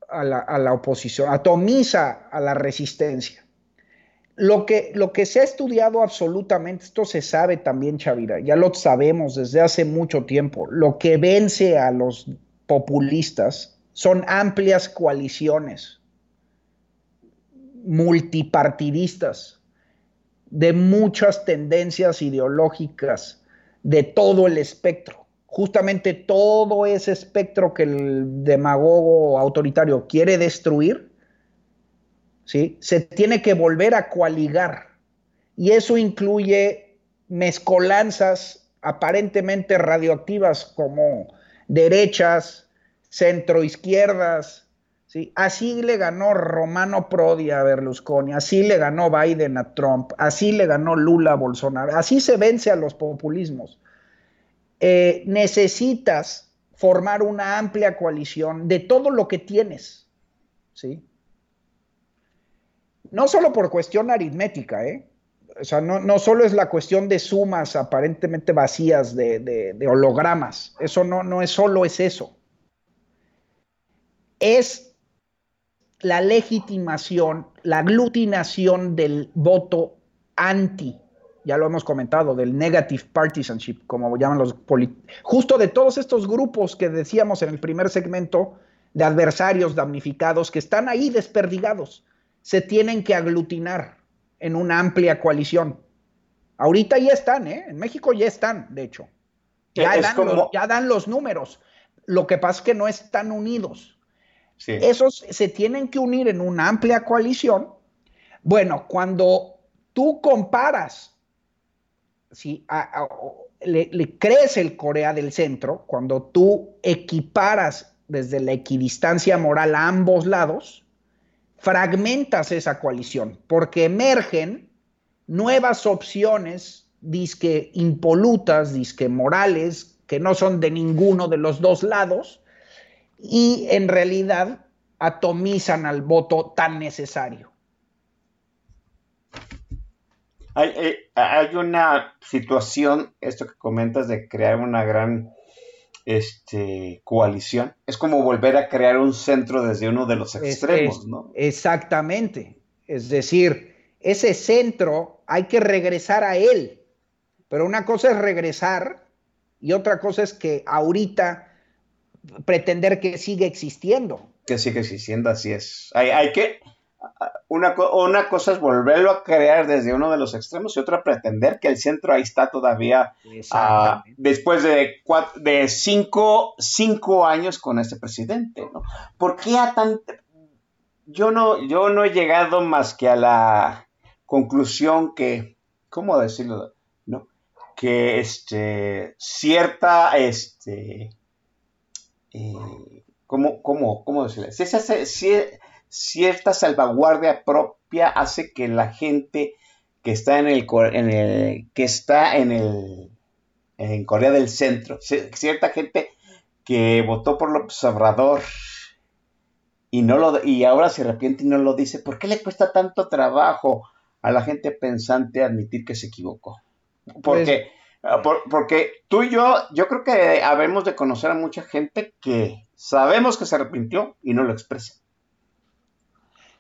a la, oposición, atomiza a la resistencia. Lo que, lo que se ha estudiado absolutamente, esto se sabe también, Chavira, ya lo sabemos desde hace mucho tiempo, lo que vence a los populistas son amplias coaliciones multipartidistas de muchas tendencias ideológicas de todo el espectro. Justamente todo ese espectro que el demagogo autoritario quiere destruir, ¿sí? se tiene que volver a coaligar. Y eso incluye mezcolanzas aparentemente radioactivas como derechas, centroizquierdas, ¿sí? Así le ganó Romano Prodi a Berlusconi, así le ganó Biden a Trump, así le ganó Lula a Bolsonaro, así se vence a los populismos. Eh, necesitas formar una amplia coalición de todo lo que tienes, ¿sí? No solo por cuestión aritmética, ¿eh? O sea, no, solo es la cuestión de sumas aparentemente vacías de, de hologramas, eso no, no es solo es eso. Es la legitimación, la aglutinación del voto anti, ya lo hemos comentado, del negative partisanship, como llaman los políticos, justo de todos estos grupos que decíamos en el primer segmento, de adversarios damnificados que están ahí desperdigados, se tienen que aglutinar en una amplia coalición. Ahorita ya están, ¿eh? En México ya están, de hecho. Ya, dan, los, ya dan los números. Lo que pasa es que no están unidos. Esos se tienen que unir en una amplia coalición. Bueno, cuando tú comparas, si le, le, crees el Corea del Centro, cuando tú equiparas desde la equidistancia moral a ambos lados, fragmentas esa coalición, porque emergen nuevas opciones, disque impolutas, disque morales, que no son de ninguno de los dos lados, y en realidad atomizan al voto tan necesario. Hay, hay, una situación, esto que comentas, de crear una gran este, coalición. Es como volver a crear un centro desde uno de los extremos, ¿no? Exactamente. Es decir, ese centro hay que regresar a él. Pero una cosa es regresar y otra cosa es que ahorita pretender que sigue existiendo. Que sigue existiendo, así es. Hay, que, una, una, cosa es volverlo a crear desde uno de los extremos y otra pretender que el centro ahí está todavía ah, después de, de cinco, cinco, años con este presidente. ¿no? ¿Por qué a tan... Yo no, yo no he llegado más que a la conclusión que, ¿cómo decirlo? ¿No? Que este, cierta, este, eh, ¿cómo, cómo, cómo decirle? Si esa, cierta salvaguardia propia hace que la gente que está en el, en el que está en el en Corea del Centro, cierta gente que votó por López Obrador y no lo y ahora se arrepiente y no lo dice, ¿por qué le cuesta tanto trabajo a la gente pensante admitir que se equivocó? Porque Ah, porque tú y yo, yo creo que habemos de conocer a mucha gente que sabemos que se arrepintió y no lo expresa.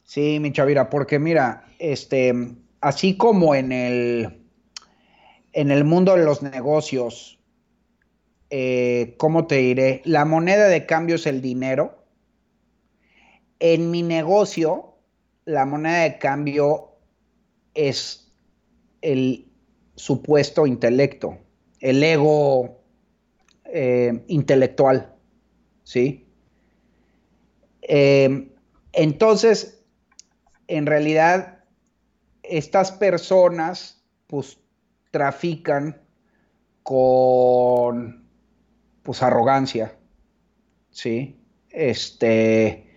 Sí, mi chavira, porque mira, este, así como en el, en el mundo de los negocios, eh, ¿cómo te diré? La moneda de cambio es el dinero. En mi negocio, la moneda de cambio es el supuesto intelecto, el ego eh, intelectual, ¿sí? Eh, entonces, en realidad, estas personas, pues, trafican con, pues, arrogancia, ¿sí? Este,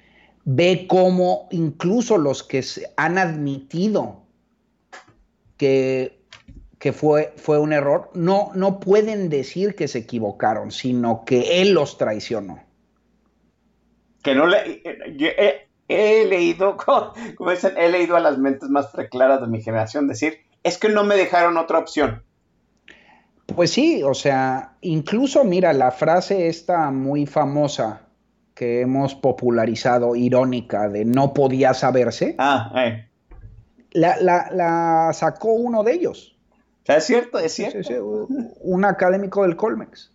ve cómo incluso los que han admitido que que fue, fue un error, no, no pueden decir que se equivocaron, sino que él los traicionó. Que no le... he, leído, como dicen, he leído a las mentes más preclaras de mi generación decir, es que no me dejaron otra opción. Pues sí, o sea, incluso mira la frase esta muy famosa que hemos popularizado, irónica, de no podía saberse. Ah, eh. la, la, sacó uno de ellos. Es cierto, es cierto. un académico del Colmex.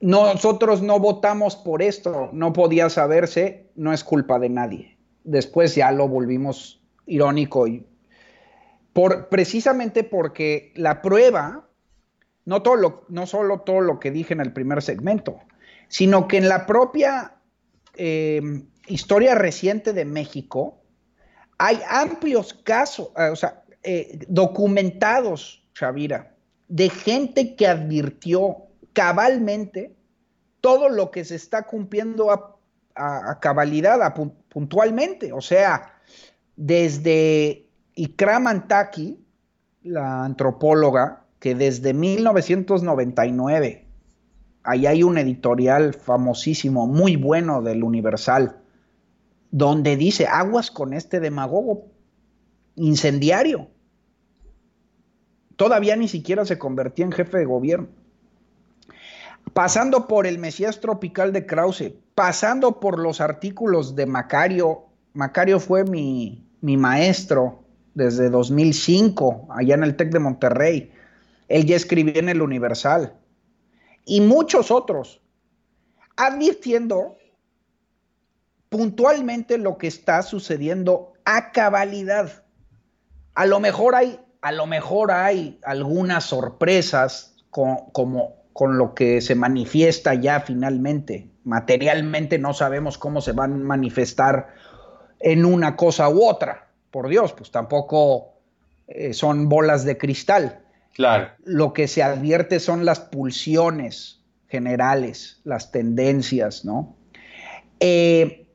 Nosotros no votamos por esto, no podía saberse, no es culpa de nadie. Después ya lo volvimos irónico y por, precisamente porque la prueba no, todo no solo todo lo que dije en el primer segmento, sino que en la propia eh, historia reciente de México hay amplios casos, eh, o sea, eh, documentados, Shavira, de gente que advirtió cabalmente todo lo que se está cumpliendo a, cabalidad, puntualmente. O sea, desde Ikram Antaki, la antropóloga, que desde 1999, ahí hay un editorial famosísimo, muy bueno del Universal, donde dice, aguas con este demagogo incendiario. Todavía ni siquiera se convertía en jefe de gobierno pasando por el Mesías Tropical de Krause, pasando por los artículos de Macario. Macario fue mi, maestro desde 2005, allá en el TEC de Monterrey. Él ya escribió en el Universal. Y muchos otros, advirtiendo puntualmente lo que está sucediendo a cabalidad. A lo mejor hay, a lo mejor hay algunas sorpresas como con lo que se manifiesta ya finalmente. Materialmente no sabemos cómo se van a manifestar en una cosa u otra. Por Dios, pues tampoco eh, son bolas de cristal. Claro. Lo que se advierte son las pulsiones generales, las tendencias, ¿no? Eh,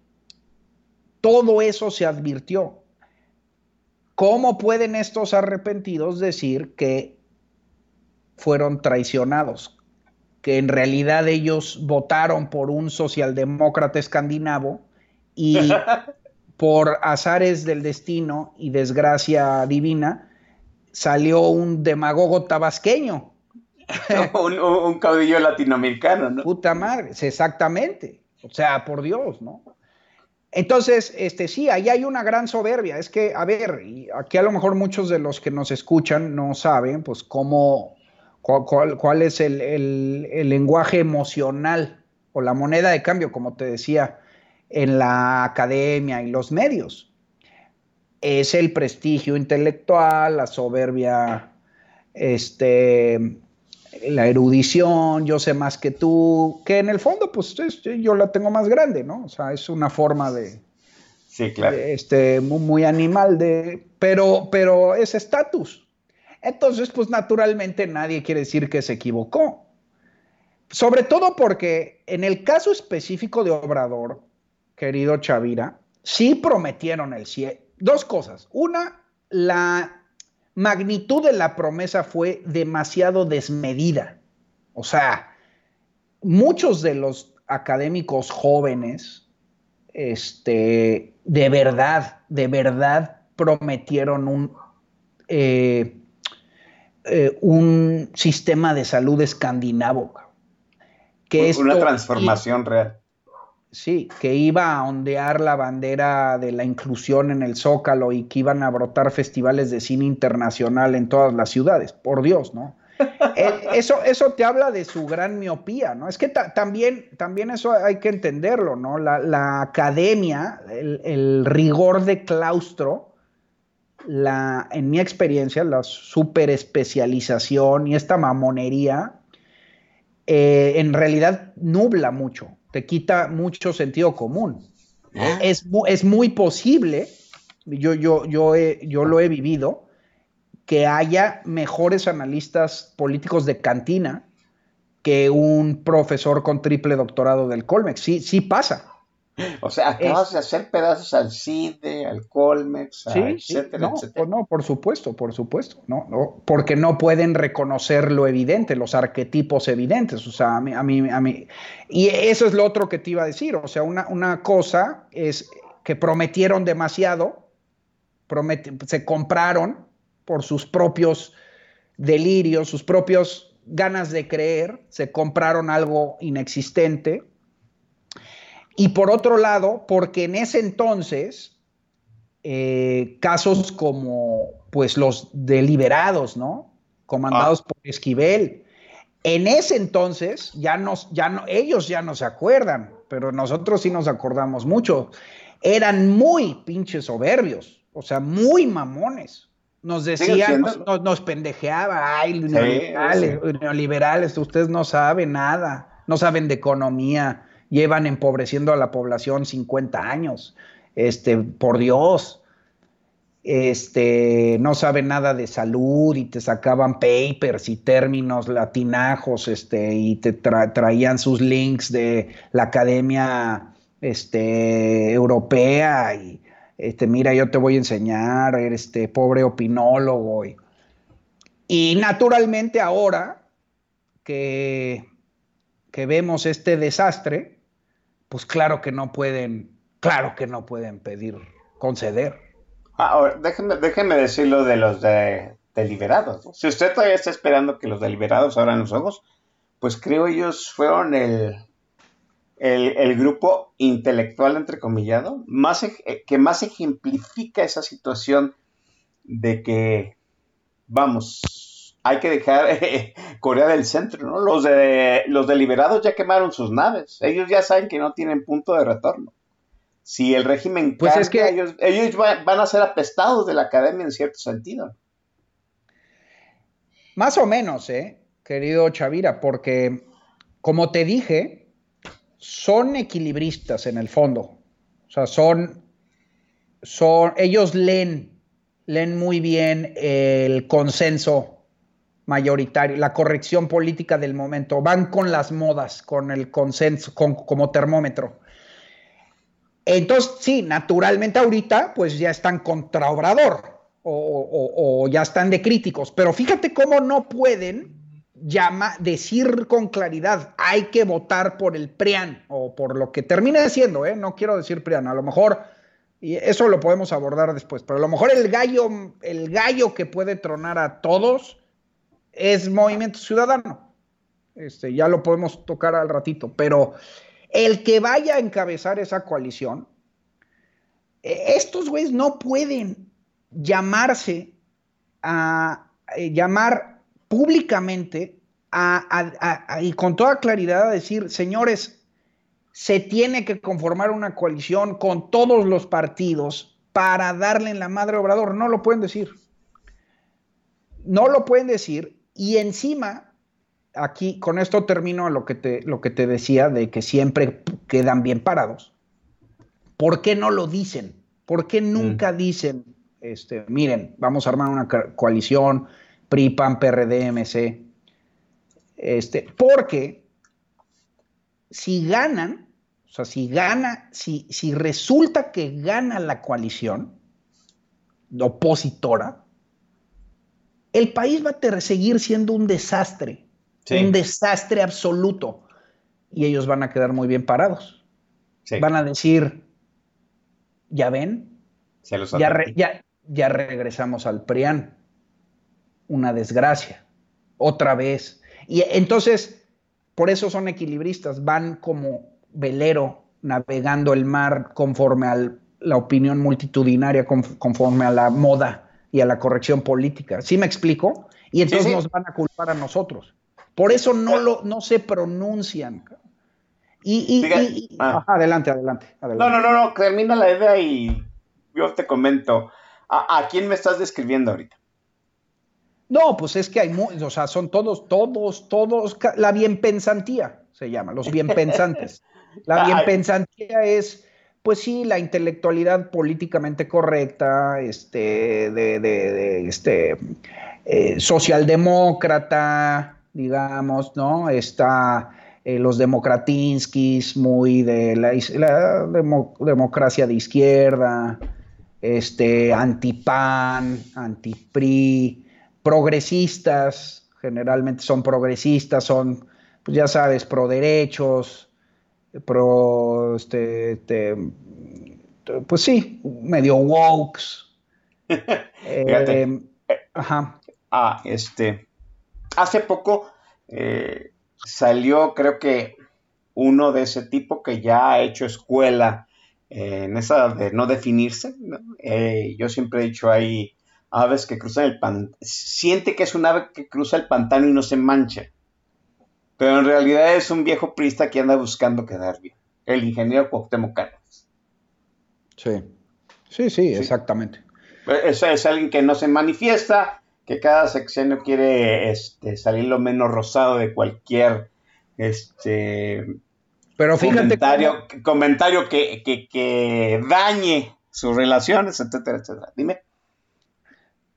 todo eso se advirtió. ¿Cómo pueden estos arrepentidos decir que fueron traicionados? Que en realidad ellos votaron por un socialdemócrata escandinavo y por azares del destino y desgracia divina salió un demagogo tabasqueño. un, caudillo latinoamericano, ¿no? Puta madre, exactamente. O sea, por Dios, ¿no? Entonces, este, sí, ahí hay una gran soberbia. Es que, a ver, aquí a lo mejor muchos de los que nos escuchan no saben, pues, cómo cuál, es el, lenguaje emocional o la moneda de cambio, como te decía, en la academia y los medios. Es el prestigio intelectual, la soberbia, este, la erudición, yo sé más que tú, que en el fondo, pues yo la tengo más grande, ¿no? O sea, es una forma de, sí, claro. este, muy, muy, animal, de, pero, pero es estatus. Entonces, pues naturalmente nadie quiere decir que se equivocó. Sobre todo porque en el caso específico de Obrador, querido Chavira, sí prometieron el cielo. Dos cosas. Una, la magnitud de la promesa fue demasiado desmedida. O sea, muchos de los académicos jóvenes, este, de verdad, de verdad prometieron un, eh, eh, un sistema de salud escandinavo. Que una transformación real. Sí, que iba a ondear la bandera de la inclusión en el Zócalo y que iban a brotar festivales de cine internacional en todas las ciudades. Por Dios, ¿no? Eh, eso, eso te habla de su gran miopía, ¿no? Es que también, también eso hay que entenderlo, ¿no? La, academia, el, rigor de claustro, la, en mi experiencia, la super especialización y esta mamonería, eh, en realidad nubla mucho, te quita mucho sentido común. Ah. Es, es, muy posible, yo, yo, yo, yo lo he vivido, que haya mejores analistas políticos de cantina que un profesor con triple doctorado del Colmex. Sí, sí pasa. O sea, acabas de hacer pedazos al CIDE, al Colmex, etcétera, no, etcétera. No, por supuesto, por supuesto, no, no, porque no pueden reconocer lo evidente, los arquetipos evidentes, o sea, a mí, a mí, a mí, y eso es lo otro que te iba a decir, o sea, una, una cosa es que prometieron demasiado, se compraron por sus propios delirios, sus propios ganas de creer, se compraron algo inexistente, y por otro lado, porque en ese entonces, eh, casos como pues los deliberados, ¿no? Comandados ah. por Esquivel, en ese entonces ya nos, ya no, ellos ya no se acuerdan, pero nosotros sí nos acordamos mucho. Eran muy pinches soberbios, o sea, muy mamones. Nos Sigue decía, siendo. nos, nos- nos pendejeaba, ay, Sí, neoliberales, sí. neoliberales, ustedes no saben nada, no saben de economía, llevan empobreciendo a la población 50 años, este, por Dios, este, no saben nada de salud y te sacaban papers y términos latinajos, este, y te tra- traían sus links de la academia, este, europea y, este, mira, yo te voy a enseñar, este pobre opinólogo. Y, y naturalmente ahora que, que vemos este desastre, pues claro que no pueden, claro que no pueden pedir, conceder. Ahora, déjenme, déjenme decirlo de los de, deliberados. Si usted todavía está esperando que los deliberados abran los ojos, pues creo ellos fueron el, el, grupo intelectual, entrecomillado, más, eh, que más ejemplifica esa situación de que, vamos, hay que dejar eh, Corea del Centro, ¿no? Los, de, los deliberados ya quemaron sus naves. Ellos ya saben que no tienen punto de retorno. Si el régimen Pues es que- ellos, ellos va- van a ser apestados de la academia en cierto sentido. Más o menos, ¿eh? querido Chavira, porque como te dije, son equilibristas en el fondo. O sea, son, son, ellos leen, leen muy bien el consenso mayoritario, la corrección política del momento, van con las modas, con el consenso, con, como termómetro. Entonces, sí, naturalmente ahorita pues ya están contra Obrador o, ya están de críticos, pero fíjate cómo no pueden llama, decir con claridad, hay que votar por el PRIAN o por lo que termine siendo, ¿eh? no quiero decir PRIAN, a lo mejor, y eso lo podemos abordar después, pero a lo mejor el gallo, el gallo que puede tronar a todos es Movimiento Ciudadano. Este, ya lo podemos tocar al ratito, pero el que vaya a encabezar esa coalición, eh, estos güeyes no pueden llamarse a eh, llamar públicamente a- y con toda claridad a decir, señores, se tiene que conformar una coalición con todos los partidos para darle en la madre Obrador. No lo pueden decir. No lo pueden decir. Y encima, aquí con esto termino lo que te, lo que te decía de que siempre quedan bien parados. ¿Por qué no lo dicen? ¿Por qué nunca dicen, este, miren, vamos a armar una co- coalición, PRI, PAN, PRD, MC? Este, porque si ganan, o sea, si gana, si, si resulta que gana la coalición opositora, el país va a seguir siendo un desastre, Sí. un desastre absoluto. Y ellos van a quedar muy bien parados. Sí, Van a decir, ya ven, se los ya, advertí. re- ya, ya regresamos al PRIAN. Una desgracia. Otra vez. Y entonces, por eso son equilibristas. Van como velero navegando el mar conforme a la opinión multitudinaria, conf- conforme a la moda y a la corrección política. ¿Sí me explico? Y entonces sí. nos van a culpar a nosotros. Por eso no, lo, no se pronuncian. Y, y- Diga- y- y- ah. ajá, adelante, adelante, adelante. No, no, no, no, termina la idea y yo te comento. ¿A, a quién me estás describiendo ahorita? No, pues es que hay, mu- o sea, son todos, todos, todos, la bienpensantía se llama, los bienpensantes. La bienpensantía es, pues sí, la intelectualidad políticamente correcta, este, de, este, eh, socialdemócrata, digamos, ¿no? Está eh, los democratinskis, muy de la, democracia de izquierda, este, anti-PAN, anti-PRI, progresistas, generalmente son progresistas, son, pues ya sabes, pro derechos, pro, este, este, pues sí, medio wokes. Fíjate. Eh, ajá. Ah, este. Hace poco eh, salió, creo que uno de ese tipo que ya ha hecho escuela eh, en esa de no definirse. ¿no? Eh, yo siempre he dicho hay aves que cruzan el pantano. Siente que es un ave que cruza el pantano y no se mancha. Pero en realidad es un viejo prista que anda buscando quedar bien. El ingeniero Cuauhtémoc Cárdenas. Sí. Sí, sí, exactamente. Es, es alguien que no se manifiesta, que cada sexenio quiere este, salir lo menos rosado de cualquier este, Pero fíjate comentario, comentario que, que, que dañe sus relaciones, etcétera, etcétera. Dime.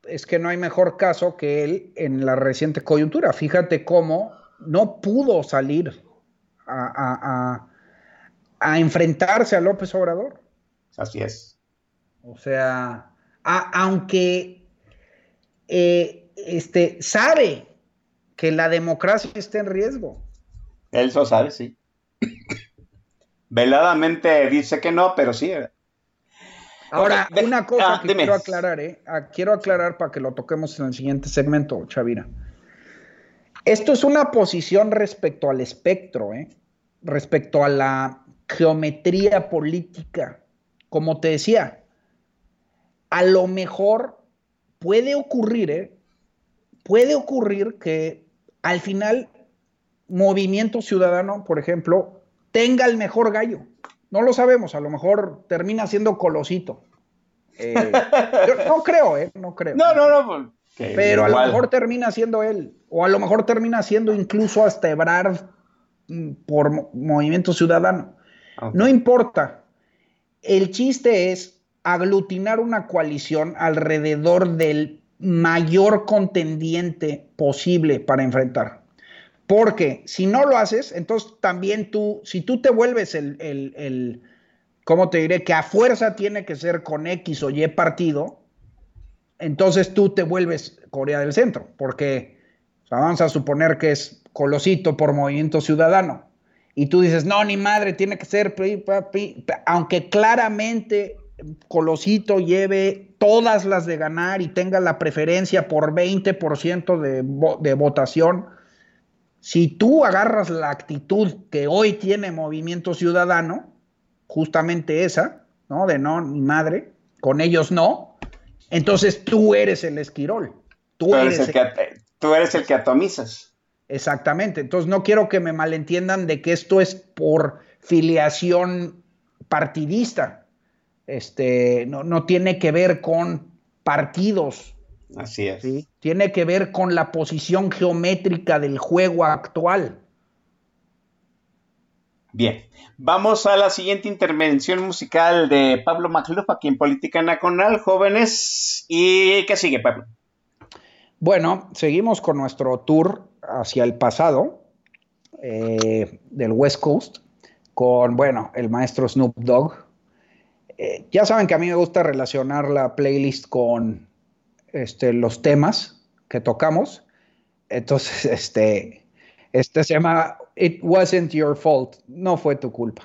es que no hay mejor caso que él en la reciente coyuntura. Fíjate cómo no pudo salir a, a- a- a enfrentarse a López Obrador. Así es. O sea, aunque eh, este, sabe que la democracia está en riesgo. Él lo sabe, sí. Veladamente dice que no, pero sí. Ahora, una cosa ah, que dime. quiero aclarar, ¿eh? Quiero aclarar para que lo toquemos en el siguiente segmento, Chavira. Esto es una posición respecto al espectro, ¿eh? respecto a la geometría política. Como te decía, a lo mejor puede ocurrir, ¿eh? puede ocurrir que al final Movimiento Ciudadano, por ejemplo, tenga el mejor gallo. No lo sabemos, a lo mejor termina siendo Colosito. Eh, yo no creo, ¿eh? No creo. No, no, no. Que Pero a lo mejor termina siendo él. O a lo mejor termina siendo incluso hasta Ebrard mm, por Mo- Movimiento Ciudadano. No importa. El chiste es aglutinar una coalición alrededor del mayor contendiente posible para enfrentar. Porque si no lo haces, entonces también tú, si tú te vuelves el, el, el- ¿cómo te diré? Que a fuerza tiene que ser con X o Y partido, entonces tú te vuelves Corea del Centro, porque o vamos a suponer que es Colosito por Movimiento Ciudadano, y tú dices, no, ni madre, tiene que ser, PRI, pa, PRI", aunque claramente Colosito lleve todas las de ganar y tenga la preferencia por 20% de, de votación, si tú agarras la actitud que hoy tiene Movimiento Ciudadano, justamente esa, ¿no? De no, ni madre, con ellos no, entonces tú eres el esquirol. Tú, Tú eres eres, el que, tú eres el que atomizas. Exactamente. Entonces no quiero que me malentiendan de que esto es por filiación partidista. Este, no, no tiene que ver con partidos, Así es. ¿sí? Tiene que ver con la posición geométrica del juego actual. Bien, vamos a la siguiente intervención musical de Pablo Macluf aquí en Política Nacional, jóvenes. ¿Y qué sigue, Pablo? Bueno, seguimos con nuestro tour hacia el pasado eh, del West Coast con, bueno, el maestro Snoop Dogg. Eh, ya saben que a mí me gusta relacionar la playlist con este, los temas que tocamos. Entonces, este, este se llama It Wasn't Your Fault. No fue tu culpa.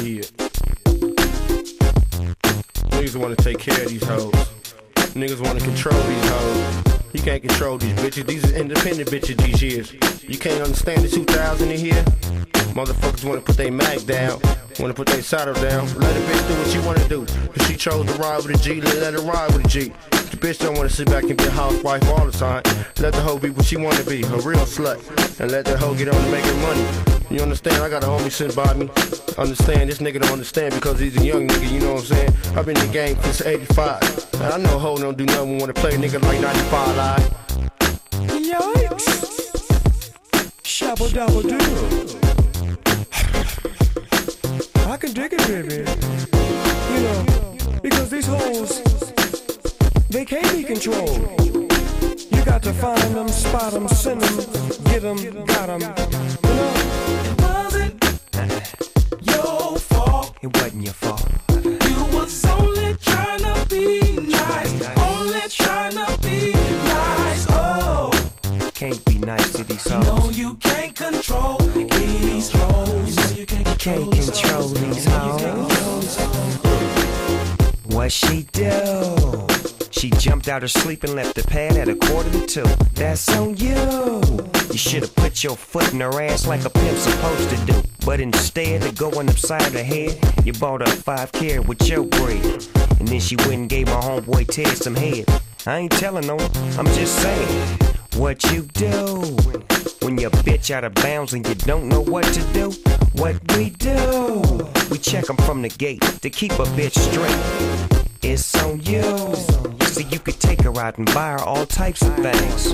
Yeah. Niggas wanna take care of these hoes. Niggas wanna control these hoes. You can't control these bitches. These are independent bitches these years. You can't understand the 2000 in here? Motherfuckers wanna put their mag down. Wanna put their saddle down. Let a bitch do what she wanna do. If she chose to ride with a G, let her ride with a G. Bitch don't wanna sit back and be a housewife all the time. Let the hoe be what she wanna be, a real slut. And let the hoe get on to making money. You understand? I got a homie sitting by me. Understand? This nigga don't understand because he's a young nigga, you know what I'm saying? I've been in the game since 85. And I know hoe don't do nothing wanna play a nigga like 95 live. Yikes! Shabba dabba doo. I can dig it, baby. You know, because these hoes, they can't be controlled. You got to find them, spot them, send them, get them, got them. You know, it wasn't your fault. It wasn't your fault. You was only trying to be nice. Only trying to be nice. Oh. Can't be nice to these hoes. No, you can't control these hoes. You can't control, these hoes. What she do? She jumped out her sleep and left the pad at a quarter to two. That's on you. You should have put your foot in her ass like a pimp's supposed to do. But instead of going upside her head, you bought her five carat with your bread. And then she went and gave my homeboy Ted some head. I ain't telling no I'm just saying. What you do? When you're bitch out of bounds and you don't know what to do, what we do? We check 'em from the gate to keep a bitch straight. It's on you. So you could take her out and buy her all types of things.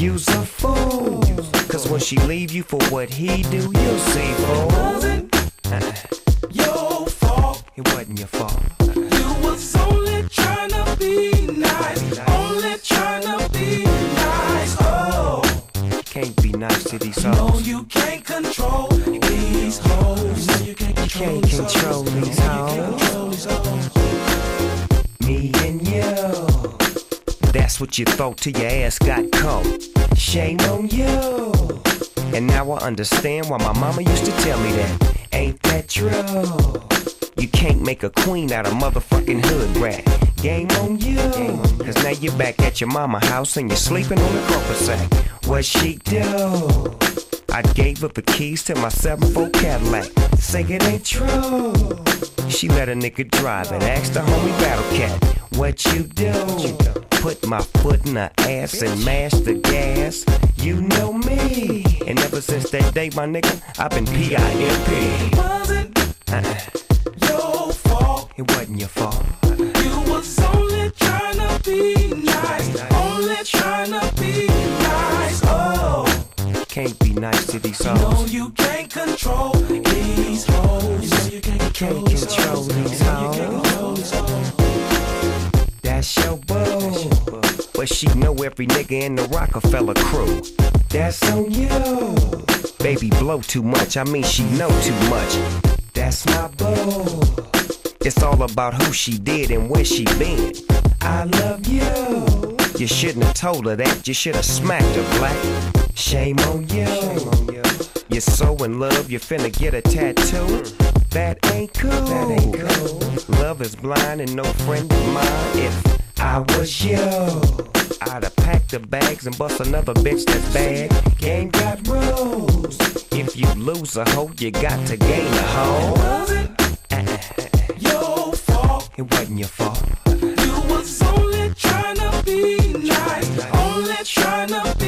Use a fool. Cause when she leave you for what he do, you'll see, fool. Uh-uh. Your fault. It wasn't your fault. You was only trying to be nice. Only trying to be nice. Oh, You can't be nice to these no, hoes. you can't control these hoes. No, you can't control these control hoes. you can't control these hoes. What you thought till your ass got caught. Shame on you. And now I understand why my mama used to tell me that. Ain't that true? You can't make a queen out of motherfucking hood rat. Game on you. Cause now you're back at your mama house and you're sleeping on the carpet sack. What she do? I gave up the keys to my 7-4 Cadillac. Say it ain't true. She let a nigga drive and asked the homie Battle Cat, What you do? Put my foot in her ass and mash the gas. You know me. And ever since that day, my nigga, I've been P.I.M.P. Wasn't Uh-uh. your fault. It wasn't your fault. You was only trying to be nice. Only trying to be nice. Oh, Can't be nice to these no, hoes. you can't control these hoes. No, you can't control Can't these control No, you can't control these hoes. That's your boo. But she know every nigga in the Rockefeller crew. That's on you. Baby blow too much, I mean she know too much. That's my boo. It's all about who she did and where she been. I love you. You shouldn't have told her that, you should have smacked her black. Shame on you. You're so in love, you're finna get a tattoo. That ain't cool. That ain't cool. Love is blind and no friend of mine. If I was you, I'd have packed the bags and bust another bitch that's bad. Game got rules. If you lose a hoe, you got to gain a hoe. Wasn't your fault. It wasn't your fault. You was only trying to be nice. Only trying to be nice.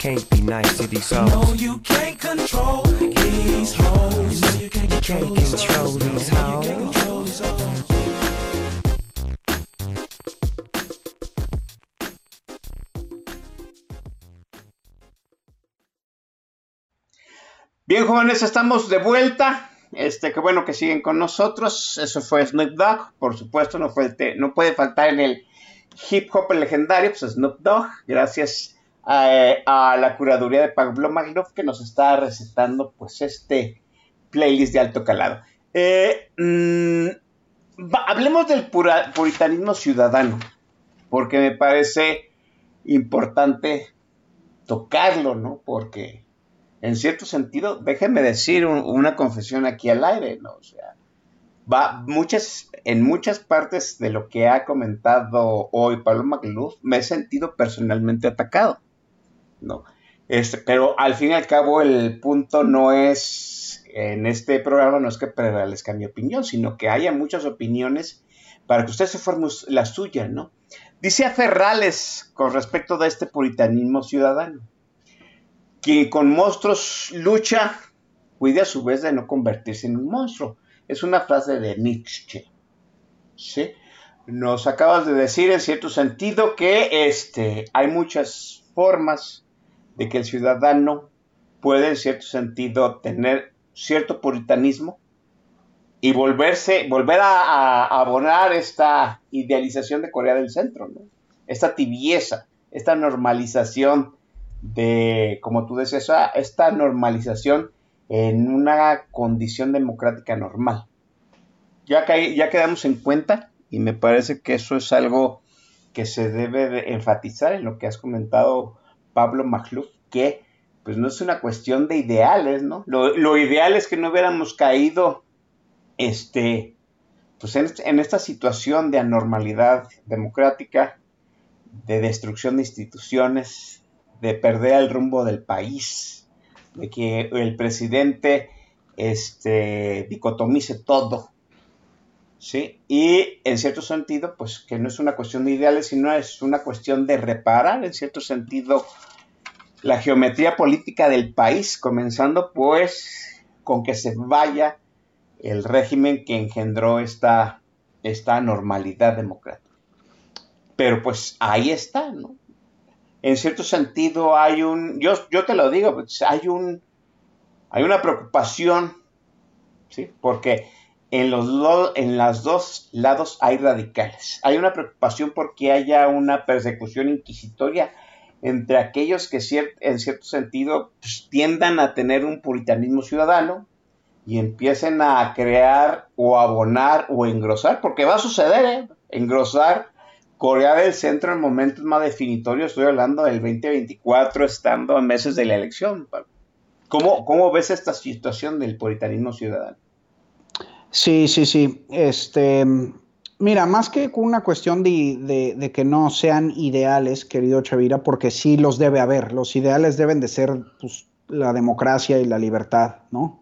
Can't be nice to these no, hoes. you can't control these hoes. No, you can't control Can't these control hoes. these No, you can't hoes. control these hoes. Bien, jóvenes, estamos de vuelta. Este, qué bueno que siguen con nosotros. Eso fue Snoop Dogg, por supuesto, no, fue el te- no puede faltar en el hip hop legendario, pues Snoop Dogg, gracias a, la curaduría de Pablo Maglov que nos está recetando pues este playlist de alto calado. Eh, mm, hablemos del puritanismo ciudadano, porque me parece importante tocarlo, ¿no? Porque en cierto sentido, déjenme decir un- una confesión aquí al aire, ¿no? O sea, va muchas, en muchas partes de lo que ha comentado hoy Pablo Magluf, me he sentido personalmente atacado, ¿no? Este, pero al fin y al cabo el punto no es, en este programa no es que prevalezca mi opinión, sino que haya muchas opiniones para que usted se forme la suya, ¿no? Dice Ferrales con respecto de este puritanismo ciudadano quien con monstruos lucha, cuide a su vez de no convertirse en un monstruo. Es una frase de Nietzsche. ¿sí? Nos acabas de decir en cierto sentido que este, hay muchas formas de que el ciudadano puede en cierto sentido tener cierto puritanismo y volverse, volver a, abonar esta idealización de Corea del Centro, esta tibieza, esta normalización de, como tú decías, esa- esta normalización en una condición democrática normal. Ya, que, ya quedamos en cuenta y me parece que eso es algo que se debe de enfatizar en lo que has comentado Pablo Magluf, que pues no es una cuestión de ideales, ¿no? Lo, lo ideal es que no hubiéramos caído este, pues en, en esta situación de anormalidad democrática, de destrucción de instituciones, de perder el rumbo del país, de que el presidente este, dicotomice todo, ¿sí? Y en cierto sentido, pues que no es una cuestión de ideales, sino es una cuestión de reparar, en cierto sentido, la geometría política del país, comenzando pues con que se vaya el régimen que engendró esta, esta normalidad democrática. Pero pues ahí está, ¿no? En cierto sentido hay un, yo, yo te lo digo, pues, hay un, hay una preocupación, ¿sí? Porque en los, en los dos lados hay radicales. Hay una preocupación porque haya una persecución inquisitoria entre aquellos que en cierto sentido pues, tiendan a tener un puritanismo ciudadano y empiecen a crear o abonar o engrosar, porque va a suceder, ¿eh? engrosar Corea del Centro en momentos más definitorios, estoy hablando del 2024, estando a meses de la elección. ¿Cómo, cómo ves esta situación del puritanismo ciudadano? Sí, sí, sí. Este, mira, más que una cuestión de, que no sean ideales, querido Chavira, porque sí los debe haber. Los ideales deben de ser pues, la democracia y la libertad, ¿no?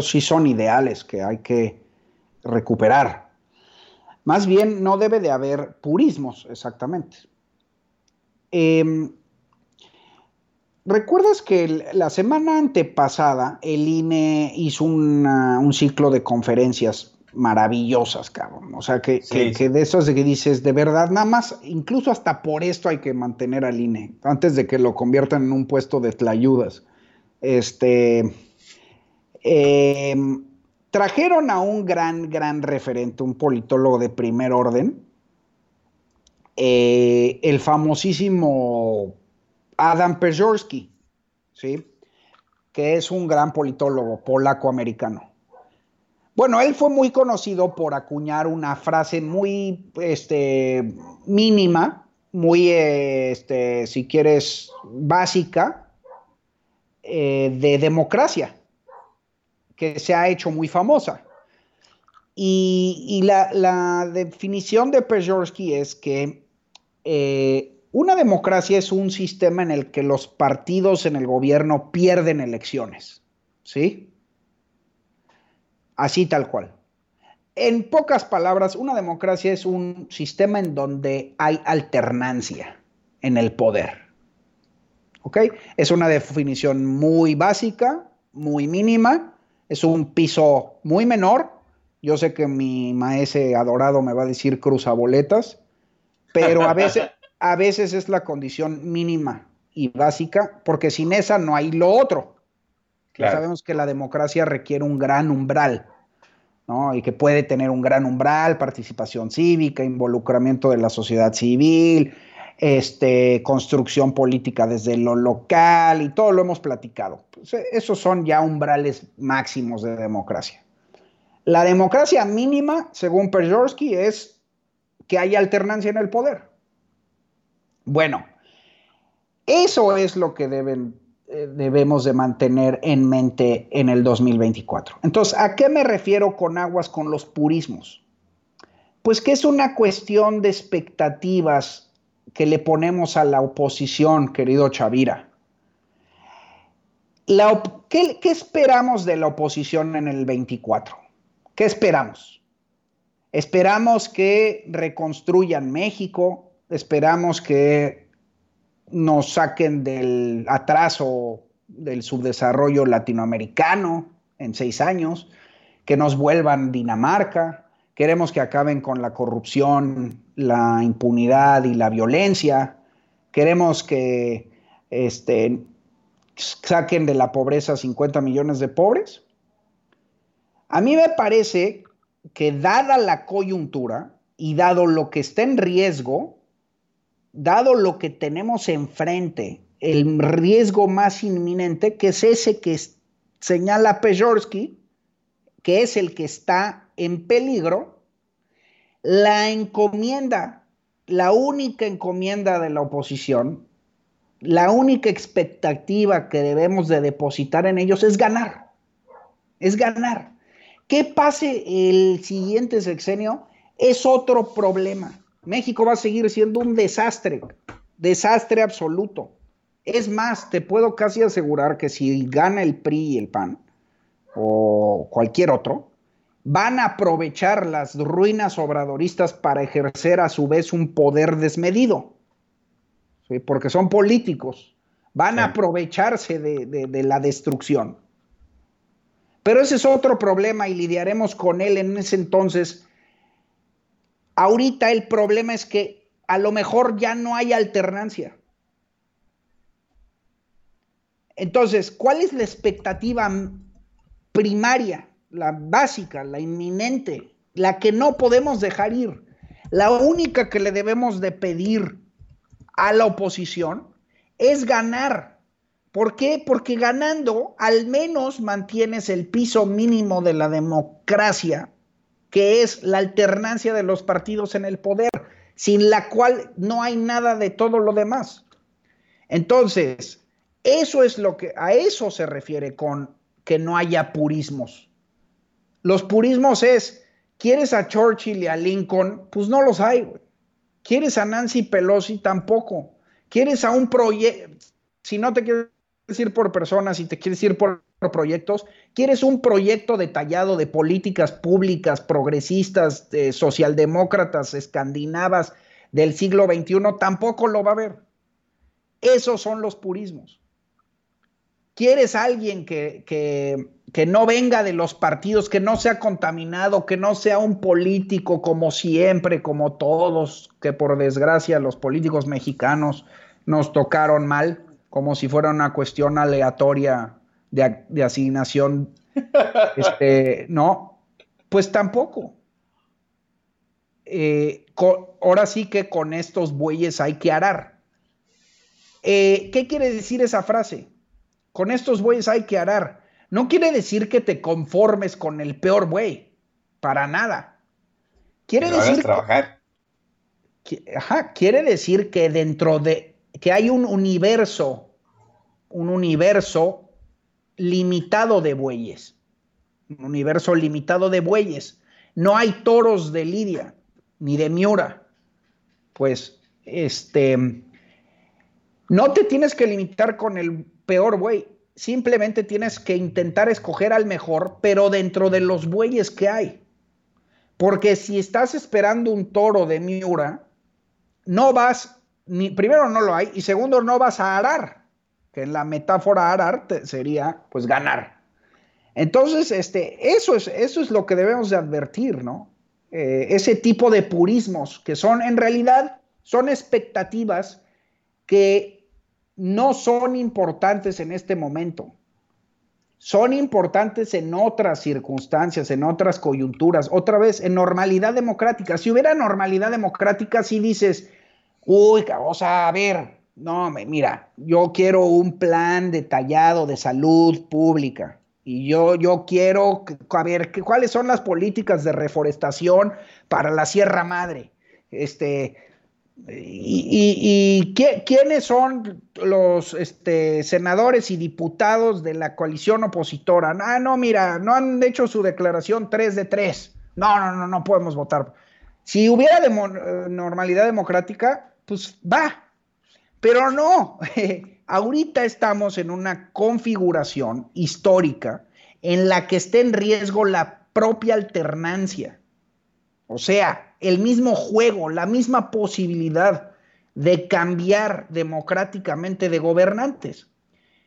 Sí son ideales que hay que recuperar. Más bien, no debe de haber purismos, exactamente. Em, ¿Recuerdas que la semana antepasada el INE hizo un ciclo de conferencias maravillosas, cabrón? O sea, que, de esos de que dices, de verdad, nada más, incluso hasta por esto hay que mantener al INE, antes de que lo conviertan en un puesto de tlayudas. Este. Em, trajeron a un gran, gran referente, un politólogo de primer orden, eh, el famosísimo Adam Pejorsky, ¿sí? que es un gran politólogo polaco-americano. Bueno, él fue muy conocido por acuñar una frase muy este, mínima, muy, este, si quieres, básica, eh, de democracia, que se ha hecho muy famosa. Y, la, definición de Pejorsky es que eh, una democracia es un sistema en el que los partidos en el gobierno pierden elecciones, ¿sí? Así tal cual. En pocas palabras, una democracia es un sistema en donde hay alternancia en el poder. ¿Ok? Es una definición muy básica, muy mínima, es un piso muy menor. Yo sé que mi maese adorado me va a decir cruzaboletas, pero a veces, a veces es la condición mínima y básica, porque sin esa no hay lo otro. sabemos que la democracia requiere un gran umbral, ¿no? Y que puede tener un gran umbral, participación cívica, involucramiento de la sociedad civil, este, construcción política desde lo local y todo lo hemos platicado. Pues, eh, esos son ya umbrales máximos de democracia. La democracia mínima, según Perjorsky, es que haya alternancia en el poder. Bueno, eso es lo que deben, eh, debemos de mantener en mente en el 2024. Entonces, ¿a qué me refiero con aguas con los purismos? Pues que es una cuestión de expectativas que le ponemos a la oposición, querido Chavira. ¿qué, ¿Qué esperamos de la oposición en el 24? ¿Qué esperamos? Esperamos que reconstruyan México, esperamos que nos saquen del atraso del subdesarrollo latinoamericano en seis años, que nos vuelvan Dinamarca, queremos que acaben con la corrupción, la impunidad y la violencia, queremos que este, saquen de la pobreza 50 millones de pobres. A mí me parece que dada la coyuntura y dado lo que está en riesgo, dado lo que tenemos enfrente, el riesgo más inminente, que es ese que señala Pejorsky, que es el que está en peligro, la encomienda, la única encomienda de la oposición, la única expectativa que debemos de depositar en ellos es ganar, es ganar. ¿Qué pase el siguiente sexenio? Es otro problema. México va a seguir siendo un desastre, desastre absoluto. Es más, te puedo casi asegurar que si gana el PRI y el PAN, o cualquier otro, van a aprovechar las ruinas obradoristas para ejercer a su vez un poder desmedido, porque son políticos, van a aprovecharse de, de la destrucción. Pero ese es otro problema y lidiaremos con él en ese entonces. Ahorita el problema es que a lo mejor ya no hay alternancia. Entonces, ¿cuál es la expectativa primaria, la básica, la inminente, la que no podemos dejar ir? La única que le debemos de pedir a la oposición es ganar. ¿Por qué? Porque ganando al menos mantienes el piso mínimo de la democracia, que es la alternancia de los partidos en el poder, sin la cual no hay nada de todo lo demás. Entonces, eso es lo que, a eso se refiere con que no haya purismos. Los purismos es, ¿quieres a Churchill y a Lincoln? Pues no los hay, güey. ¿Quieres a Nancy Pelosi? Tampoco. ¿Quieres a un proyecto? Si no te quieres ir por personas y te quieres ir por proyectos, ¿quieres un proyecto detallado de políticas públicas progresistas, socialdemócratas, escandinavas del siglo XXI? Tampoco lo va a haber. Esos son los purismos quieres alguien que, que, no venga de los partidos, que no sea contaminado, que no sea un político como siempre, como todos, que por desgracia los políticos mexicanos nos tocaron mal, como si fuera una cuestión aleatoria de, asignación. este, no, pues tampoco. Eh, ahora sí que con estos bueyes hay que arar. Eh, ¿Qué quiere decir esa frase? con estos bueyes hay que arar. No quiere decir que te conformes con el peor buey, para nada. Quiere decir trabajar. Que, ajá, quiere decir que dentro de que hay un universo, un universo limitado de bueyes. Un universo limitado de bueyes. No hay toros de Lidia ni de Miura. Pues este no te tienes que limitar con el peor buey. Simplemente tienes que intentar escoger al mejor, pero dentro de los bueyes que hay. Porque si estás esperando un toro de Miura, no vas, primero no lo hay, y segundo no vas a arar, que en la metáfora arar sería pues ganar. Entonces, este, eso, es, eso es lo que debemos de advertir, ¿no? Eh, ese tipo de purismos que son en realidad, son expectativas que no son importantes en este momento. Son importantes en otras circunstancias, en otras coyunturas. Otra vez, en normalidad democrática. Si hubiera normalidad democrática, si dices, uy, o sea, a ver, no, mira, yo quiero un plan detallado de salud pública. Y yo, yo quiero, a ver, ¿cuáles son las políticas de reforestación para la Sierra Madre? Este, ¿Y, quiénes son los este, senadores y diputados de la coalición opositora? Ah, no, mira, no han hecho su declaración 3 de 3. No, no, no, no podemos votar. Si hubiera eh, normalidad democrática, pues va. Pero no, ahorita estamos en una configuración histórica en la que está en riesgo la propia alternancia. O sea, el mismo juego, la misma posibilidad de cambiar democráticamente de gobernantes.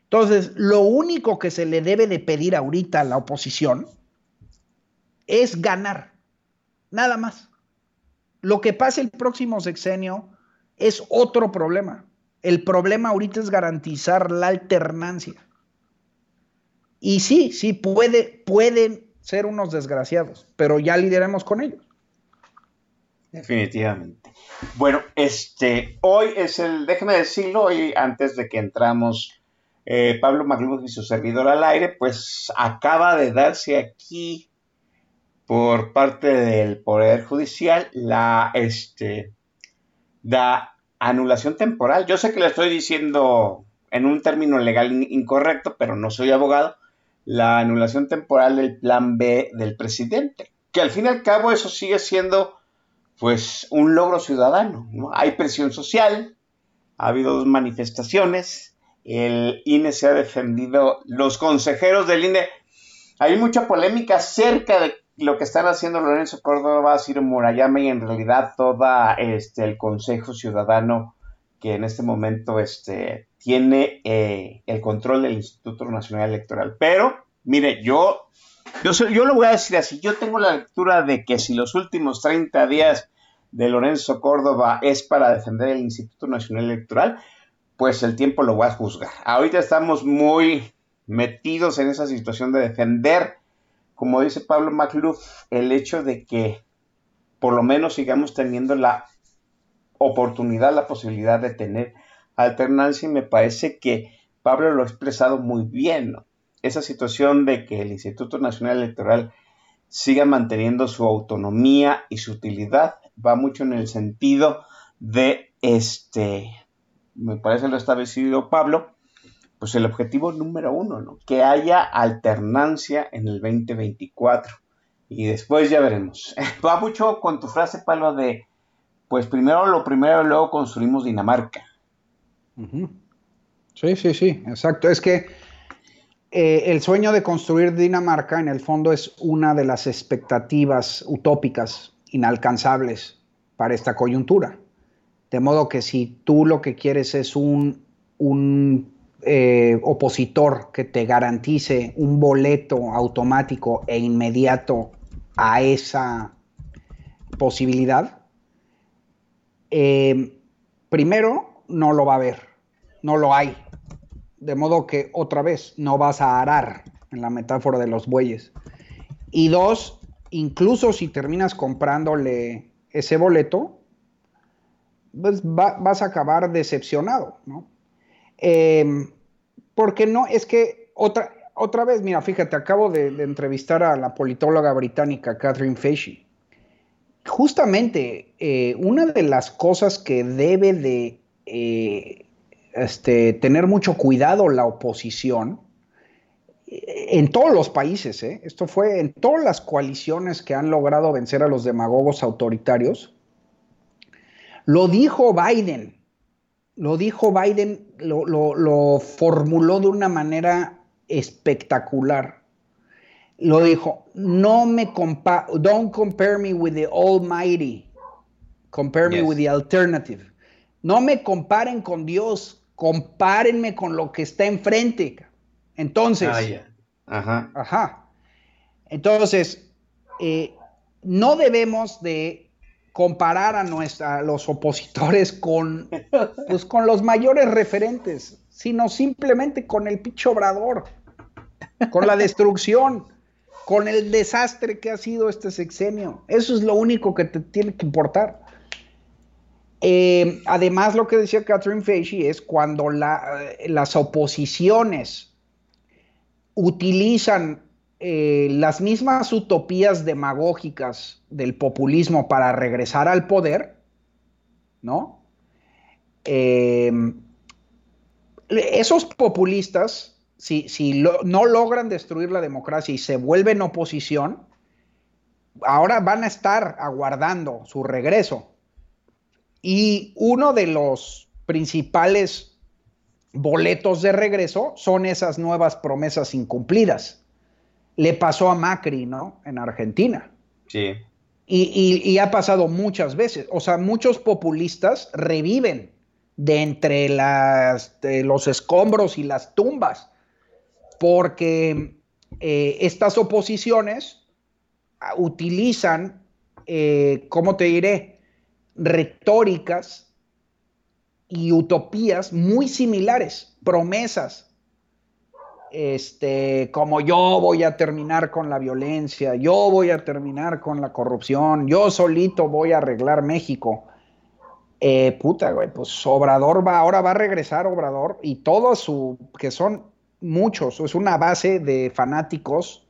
Entonces, lo único que se le debe de pedir ahorita a la oposición es ganar, nada más. Lo que pase el próximo sexenio es otro problema. El problema ahorita es garantizar la alternancia. Y sí, sí, puede, pueden ser unos desgraciados, pero ya lideremos con ellos. Definitivamente. Bueno, este, hoy es el, déjeme decirlo, hoy antes de que entramos eh, Pablo Magluz y su servidor al aire, pues acaba de darse aquí por parte del Poder Judicial la, este, la anulación temporal. Yo sé que le estoy diciendo en un término legal incorrecto, pero no soy abogado, la anulación temporal del plan B del presidente, que al fin y al cabo eso sigue siendo pues un logro ciudadano. Hay presión social, ha habido dos manifestaciones, el INE se ha defendido, los consejeros del INE, hay mucha polémica acerca de lo que están haciendo Lorenzo Córdoba, Ciro Murayama y en realidad todo este, el Consejo Ciudadano que en este momento este, tiene eh, el control del Instituto Nacional Electoral. Pero, mire, yo, yo, yo lo voy a decir así, yo tengo la lectura de que si los últimos 30 días de Lorenzo Córdoba es para defender el Instituto Nacional Electoral, pues el tiempo lo va a juzgar. Ahorita estamos muy metidos en esa situación de defender, como dice Pablo McLuff, el hecho de que por lo menos sigamos teniendo la oportunidad, la posibilidad de tener alternancia y me parece que Pablo lo ha expresado muy bien, Esa situación de que el Instituto Nacional Electoral siga manteniendo su autonomía y su utilidad va mucho en el sentido de este, me parece lo establecido Pablo, pues el objetivo número uno, ¿no? Que haya alternancia en el 2024. Y después ya veremos. Va mucho con tu frase, Pablo, de, pues primero lo primero, luego construimos Dinamarca. Sí, sí, sí, exacto. Es que eh, el sueño de construir Dinamarca en el fondo es una de las expectativas utópicas, inalcanzables para esta coyuntura. De modo que si tú lo que quieres es un, un eh, opositor que te garantice un boleto automático e inmediato a esa posibilidad, eh, primero no lo va a haber, no lo hay. De modo que otra vez no vas a arar en la metáfora de los bueyes. Y dos, incluso si terminas comprándole ese boleto, pues vas a acabar decepcionado, ¿no? Em, porque no, es que otra, otra vez, mira, fíjate, acabo de, entrevistar a la politóloga británica Catherine Fashey. Justamente, eh, una de las cosas que debe de eh, este, tener mucho cuidado la oposición, eh, en todos los países, esto fue en todas las coaliciones que han logrado vencer a los demagogos autoritarios, lo dijo Biden lo dijo Biden, lo, formuló de una manera espectacular. Lo dijo, no me compa don't compare me with the almighty, compare me with the alternative. No me comparen con Dios, compárenme con lo que está enfrente. Entonces, ah, ajá. Entonces, eh, no debemos de comparar a, los opositores con, pues, con los mayores referentes, sino simplemente con el picho obrador, con la destrucción, con el desastre que ha sido este sexenio. Eso es lo único que te tiene que importar. Eh, además, lo que decía Catherine Fashey es cuando las oposiciones utilizan eh, las mismas utopías demagógicas del populismo para regresar al poder, ¿no? Eh, esos populistas, si, no logran destruir la democracia y se vuelven oposición, ahora van a estar aguardando su regreso. Y uno de los principales boletos de regreso son esas nuevas promesas incumplidas le pasó a Macri, ¿no? En Argentina. Sí. Y, ha pasado muchas veces. O sea, muchos populistas reviven de entre las, los escombros y las tumbas, porque eh, estas oposiciones ah, utilizan, eh, ¿cómo te diré?, retóricas y utopías muy similares, promesas este, como yo voy a terminar con la violencia, yo voy a terminar con la corrupción, yo solito voy a arreglar México. Eh, puta, güey, pues Obrador va, ahora va a regresar Obrador y todos su, que son muchos, es una base de fanáticos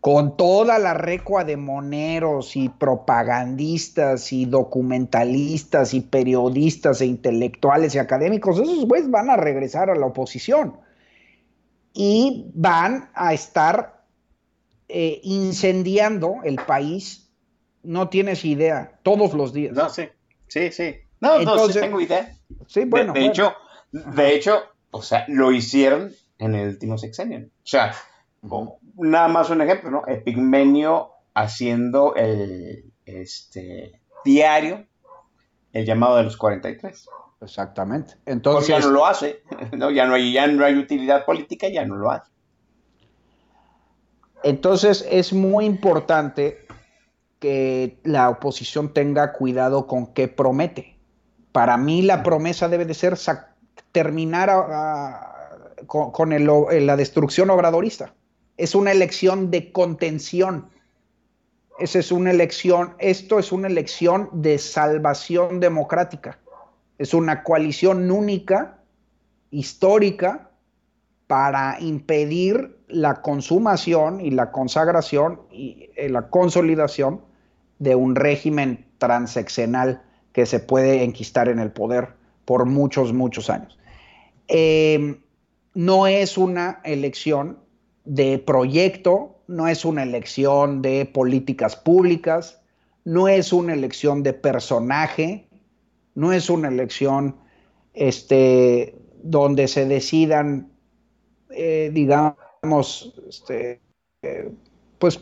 con toda la recua de moneros y propagandistas y documentalistas y periodistas e intelectuales y académicos, esos güeyes van a regresar a la oposición y van a estar eh, incendiando el país, no tienes idea, todos los días. No, sí, sí, sí. No, no, sí tengo idea. Sí, bueno. De, hecho, de hecho, o sea, lo hicieron en el último sexenio. O sea, nada más un ejemplo, ¿no? Epigmenio haciendo el este, diario, el llamado de los 43. Exactamente. Entonces, ya no lo hace. No, ya, no hay, ya no hay utilidad política, ya no lo hace. Entonces es muy importante que la oposición tenga cuidado con qué promete. Para mí la promesa debe de ser terminar con, la destrucción obradorista. Es una elección de contención. Esa es una elección, esto es una elección de salvación democrática. Es una coalición única, histórica, para impedir la consumación y la consagración y eh, la consolidación de un régimen transeccional que se puede enquistar en el poder por muchos, muchos años. Em, no es una elección de proyecto, no es una elección de políticas públicas, no es una elección de personaje, no es una elección este, donde se decidan, eh, digamos, este, eh, pues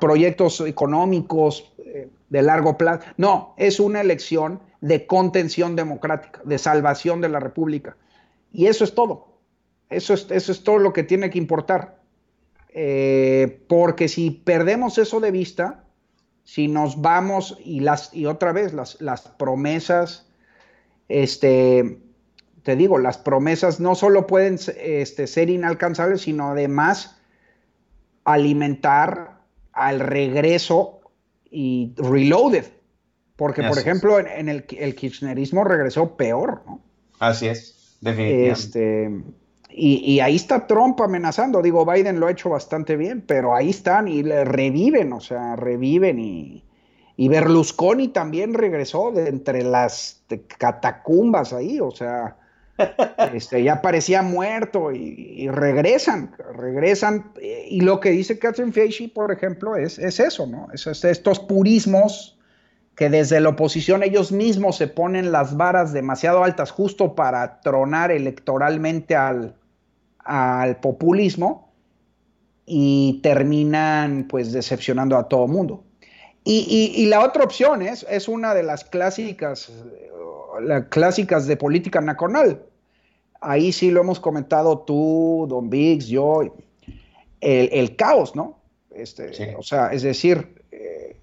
proyectos económicos eh, de largo plazo. No, es una elección de contención democrática, de salvación de la República. Y eso es todo. Eso es, eso es todo lo que tiene que importar. Porque si perdemos eso de vista, si nos vamos y, las, y otra vez las, las promesas, este, te digo, las promesas no solo pueden este, ser inalcanzables, sino además alimentar al regreso y reloaded. Porque, por ejemplo, en, el, el, kirchnerismo regresó peor, ¿no? Así es, definitivamente. Este, y, ahí está Trump amenazando. Digo, Biden lo ha hecho bastante bien, pero ahí están y le reviven, o sea, reviven y, y Berlusconi también regresó de entre las catacumbas ahí, o sea, este, ya parecía muerto y, regresan, regresan. Y lo que dice Catherine Feige, por ejemplo, es, es eso, ¿no? Es, estos purismos que desde la oposición ellos mismos se ponen las varas demasiado altas justo para tronar electoralmente al, al populismo y terminan pues decepcionando a todo mundo. Y, y, la otra opción es, es una de las clásicas, las clásicas de política nacional. Ahí sí lo hemos comentado tú, Don Biggs, yo, el, el caos, ¿no? Este, O sea, es decir, eh,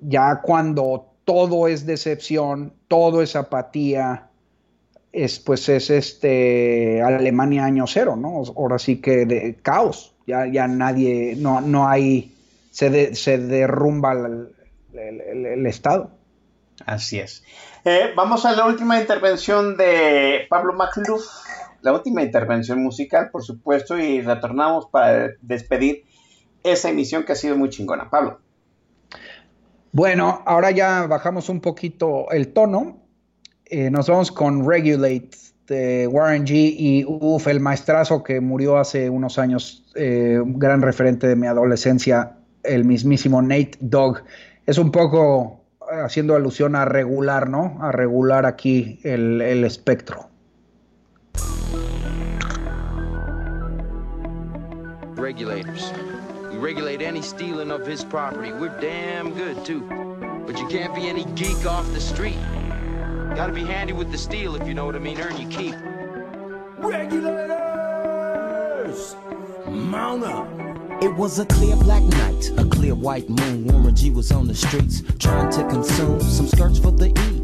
ya cuando todo es decepción, todo es apatía, es, pues es este Alemania año cero, ¿no? Ahora sí que de caos, ya, ya nadie, no, no hay, se, se derrumba el, Estado. Así es. Eh, vamos a la última intervención de Pablo Macluf, la última intervención musical, por supuesto, y retornamos para despedir esa emisión que ha sido muy chingona. Pablo. Bueno, ahora ya bajamos un poquito el tono eh, nos vamos con Regulate de Warren G. Y uff, el maestrazo que murió hace unos años, eh, gran referente de mi adolescencia, el mismísimo Nate Dogg. Es un poco eh, haciendo alusión a regular, ¿no? A regular aquí el, el espectro. Regulators. We regulate any stealing of his property. We're damn good, too. But you can't be any geek off the street. Gotta be handy with the steel if you know what I mean. Earn your keep. Regulators! Mount up! It was a clear black night, a clear white moon. Warren G was on the streets trying to consume some skirts for the E,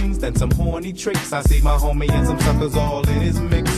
things than some horny tricks. I see my homie and some suckers all in his mix.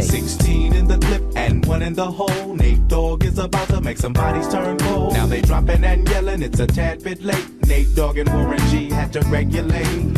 Nate. 16 in the clip and one in the hole. Nate Dogg is about to make some bodies turn cold. Now they dropping and yelling, it's a tad bit late. Nate Dogg and Warren G had to regulate.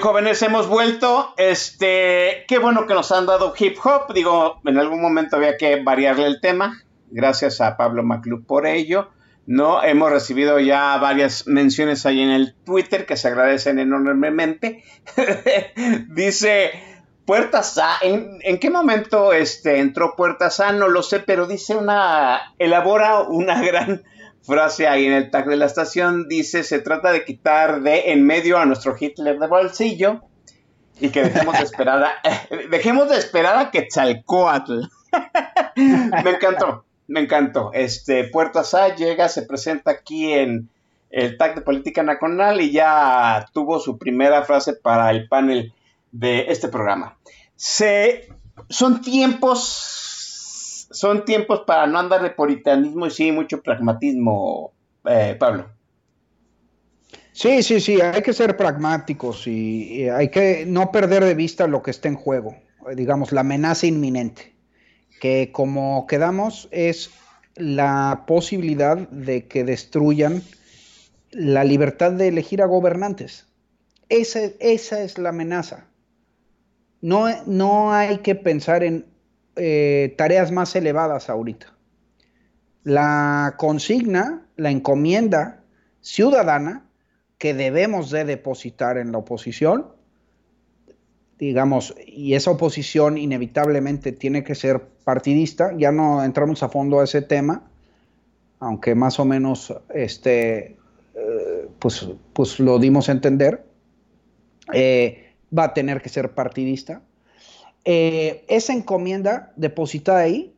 Jóvenes, hemos vuelto. Este, qué bueno que nos han dado hip hop. Digo, en algún momento había que variarle el tema. Gracias a Pablo Maclub por ello. No, hemos recibido ya varias menciones ahí en el Twitter que se agradecen enormemente. dice Puerta Sa, ¿en, en qué momento este, entró Puerta Sa? No lo sé, pero dice una, elabora una gran frase ahí en el tag de la estación. Dice, se trata de quitar de en medio a nuestro Hitler de bolsillo y que dejemos de esperar a, dejemos de esperar a Quetzalcoatl. Me encantó. Me encantó. Este, Puerto Asá llega, se presenta aquí en el tag de Política Nacional y ya tuvo su primera frase para el panel de este programa. Se, son tiempos, son tiempos para no andar de puritanismo y sí mucho pragmatismo, eh, Pablo. Sí, sí, sí, hay que ser pragmáticos y, hay que no perder de vista lo que está en juego, digamos, la amenaza inminente que como quedamos es la posibilidad de que destruyan la libertad de elegir a gobernantes. Esa, esa es la amenaza. No, no, hay que pensar en eh, tareas más elevadas ahorita. La consigna, la encomienda ciudadana que debemos de depositar en la oposición digamos, y esa oposición inevitablemente tiene que ser partidista, ya no entramos a fondo a ese tema, aunque más o menos este, eh, pues, pues lo dimos a entender, eh, va a tener que ser partidista. Eh, esa encomienda depositada ahí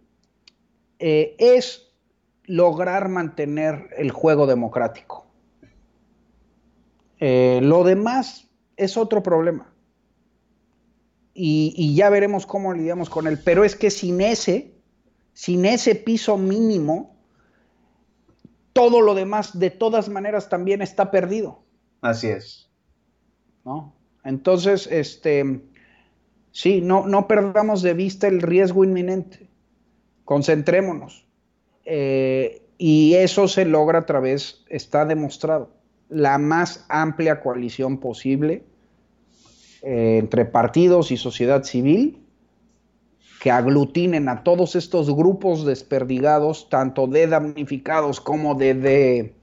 es lograr mantener el juego democrático. lo demás es otro problema y, y, ya veremos cómo lidiamos con él. Pero es que sin ese, sin ese piso mínimo, todo lo demás de todas maneras también está perdido. Así es. ¿No? Entonces, este, Sí, no, no perdamos de vista el riesgo inminente. Concentrémonos. Eh, y eso se logra a través, está demostrado, la más amplia coalición posible eh, entre partidos y sociedad civil que aglutinen a todos estos grupos desperdigados, tanto de damnificados como de,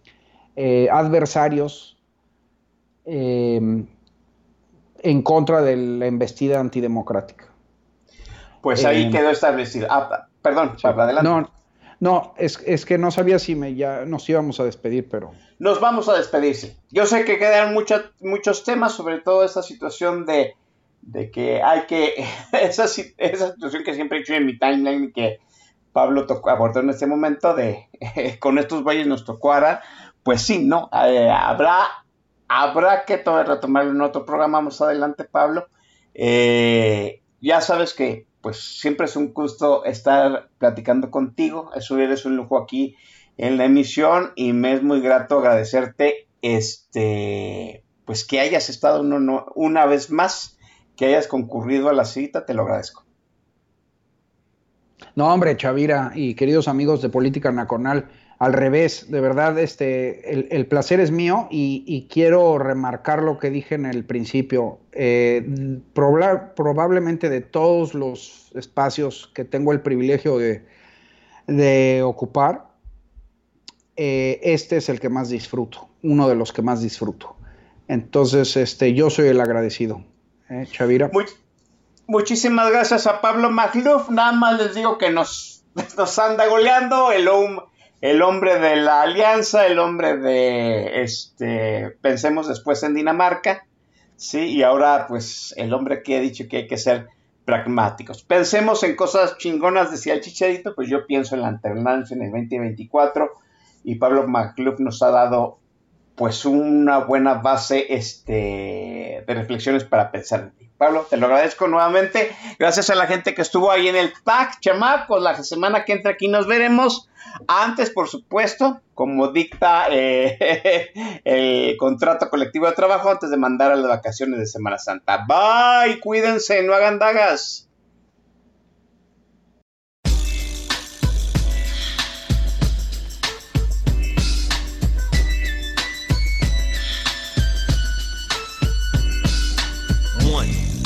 eh, adversarios, en contra de la embestida antidemocrática. Pues ahí quedó establecido. Ah, perdón, adelante. No, no es, que no sabía si me, ya nos íbamos a despedir, pero... Nos vamos a despedirse. Yo sé que quedan muchos temas, sobre todo esta situación de de que hay que, esa, esa situación que siempre he hecho en mi timeline que Pablo tocó, abordó en este momento de con estos valles nos tocó ahora, pues sí, ¿no? Eh, habrá, habrá que retomarlo en otro programa más adelante, Pablo. Eh, ya sabes que pues siempre es un gusto estar platicando contigo, eso eres un lujo aquí en la emisión y me es muy grato agradecerte este pues que hayas estado una vez más que hayas concurrido a la cita, te lo agradezco. No, hombre, Chavira y queridos amigos de Política Nacional, al revés, de verdad, este, el, placer es mío y, quiero remarcar lo que dije en el principio. Eh, probablemente de todos los espacios que tengo el privilegio de, ocupar, eh, este es el que más disfruto, uno de los que más disfruto. Entonces, este, yo soy el agradecido. Eh, Chavira. muchísimas gracias a Pablo Magluf. Nada más les digo que nos, nos anda goleando el, el hombre de la alianza, el hombre de este pensemos después en Dinamarca. Sí, y ahora pues el hombre que ha dicho que hay que ser pragmáticos. Pensemos en cosas chingonas, decía el Chicharito, pues yo pienso en la alternancia en el 2024 y Pablo Magluf nos ha dado pues una buena base este, de reflexiones para pensar Pablo, te lo agradezco nuevamente. Gracias a la gente que estuvo ahí en el TAC, chamacos. La semana que entra aquí nos veremos. Antes, por supuesto, como dicta eh, el contrato colectivo de trabajo, antes de mandar a las vacaciones de Semana Santa. Bye, cuídense, no hagan dagas.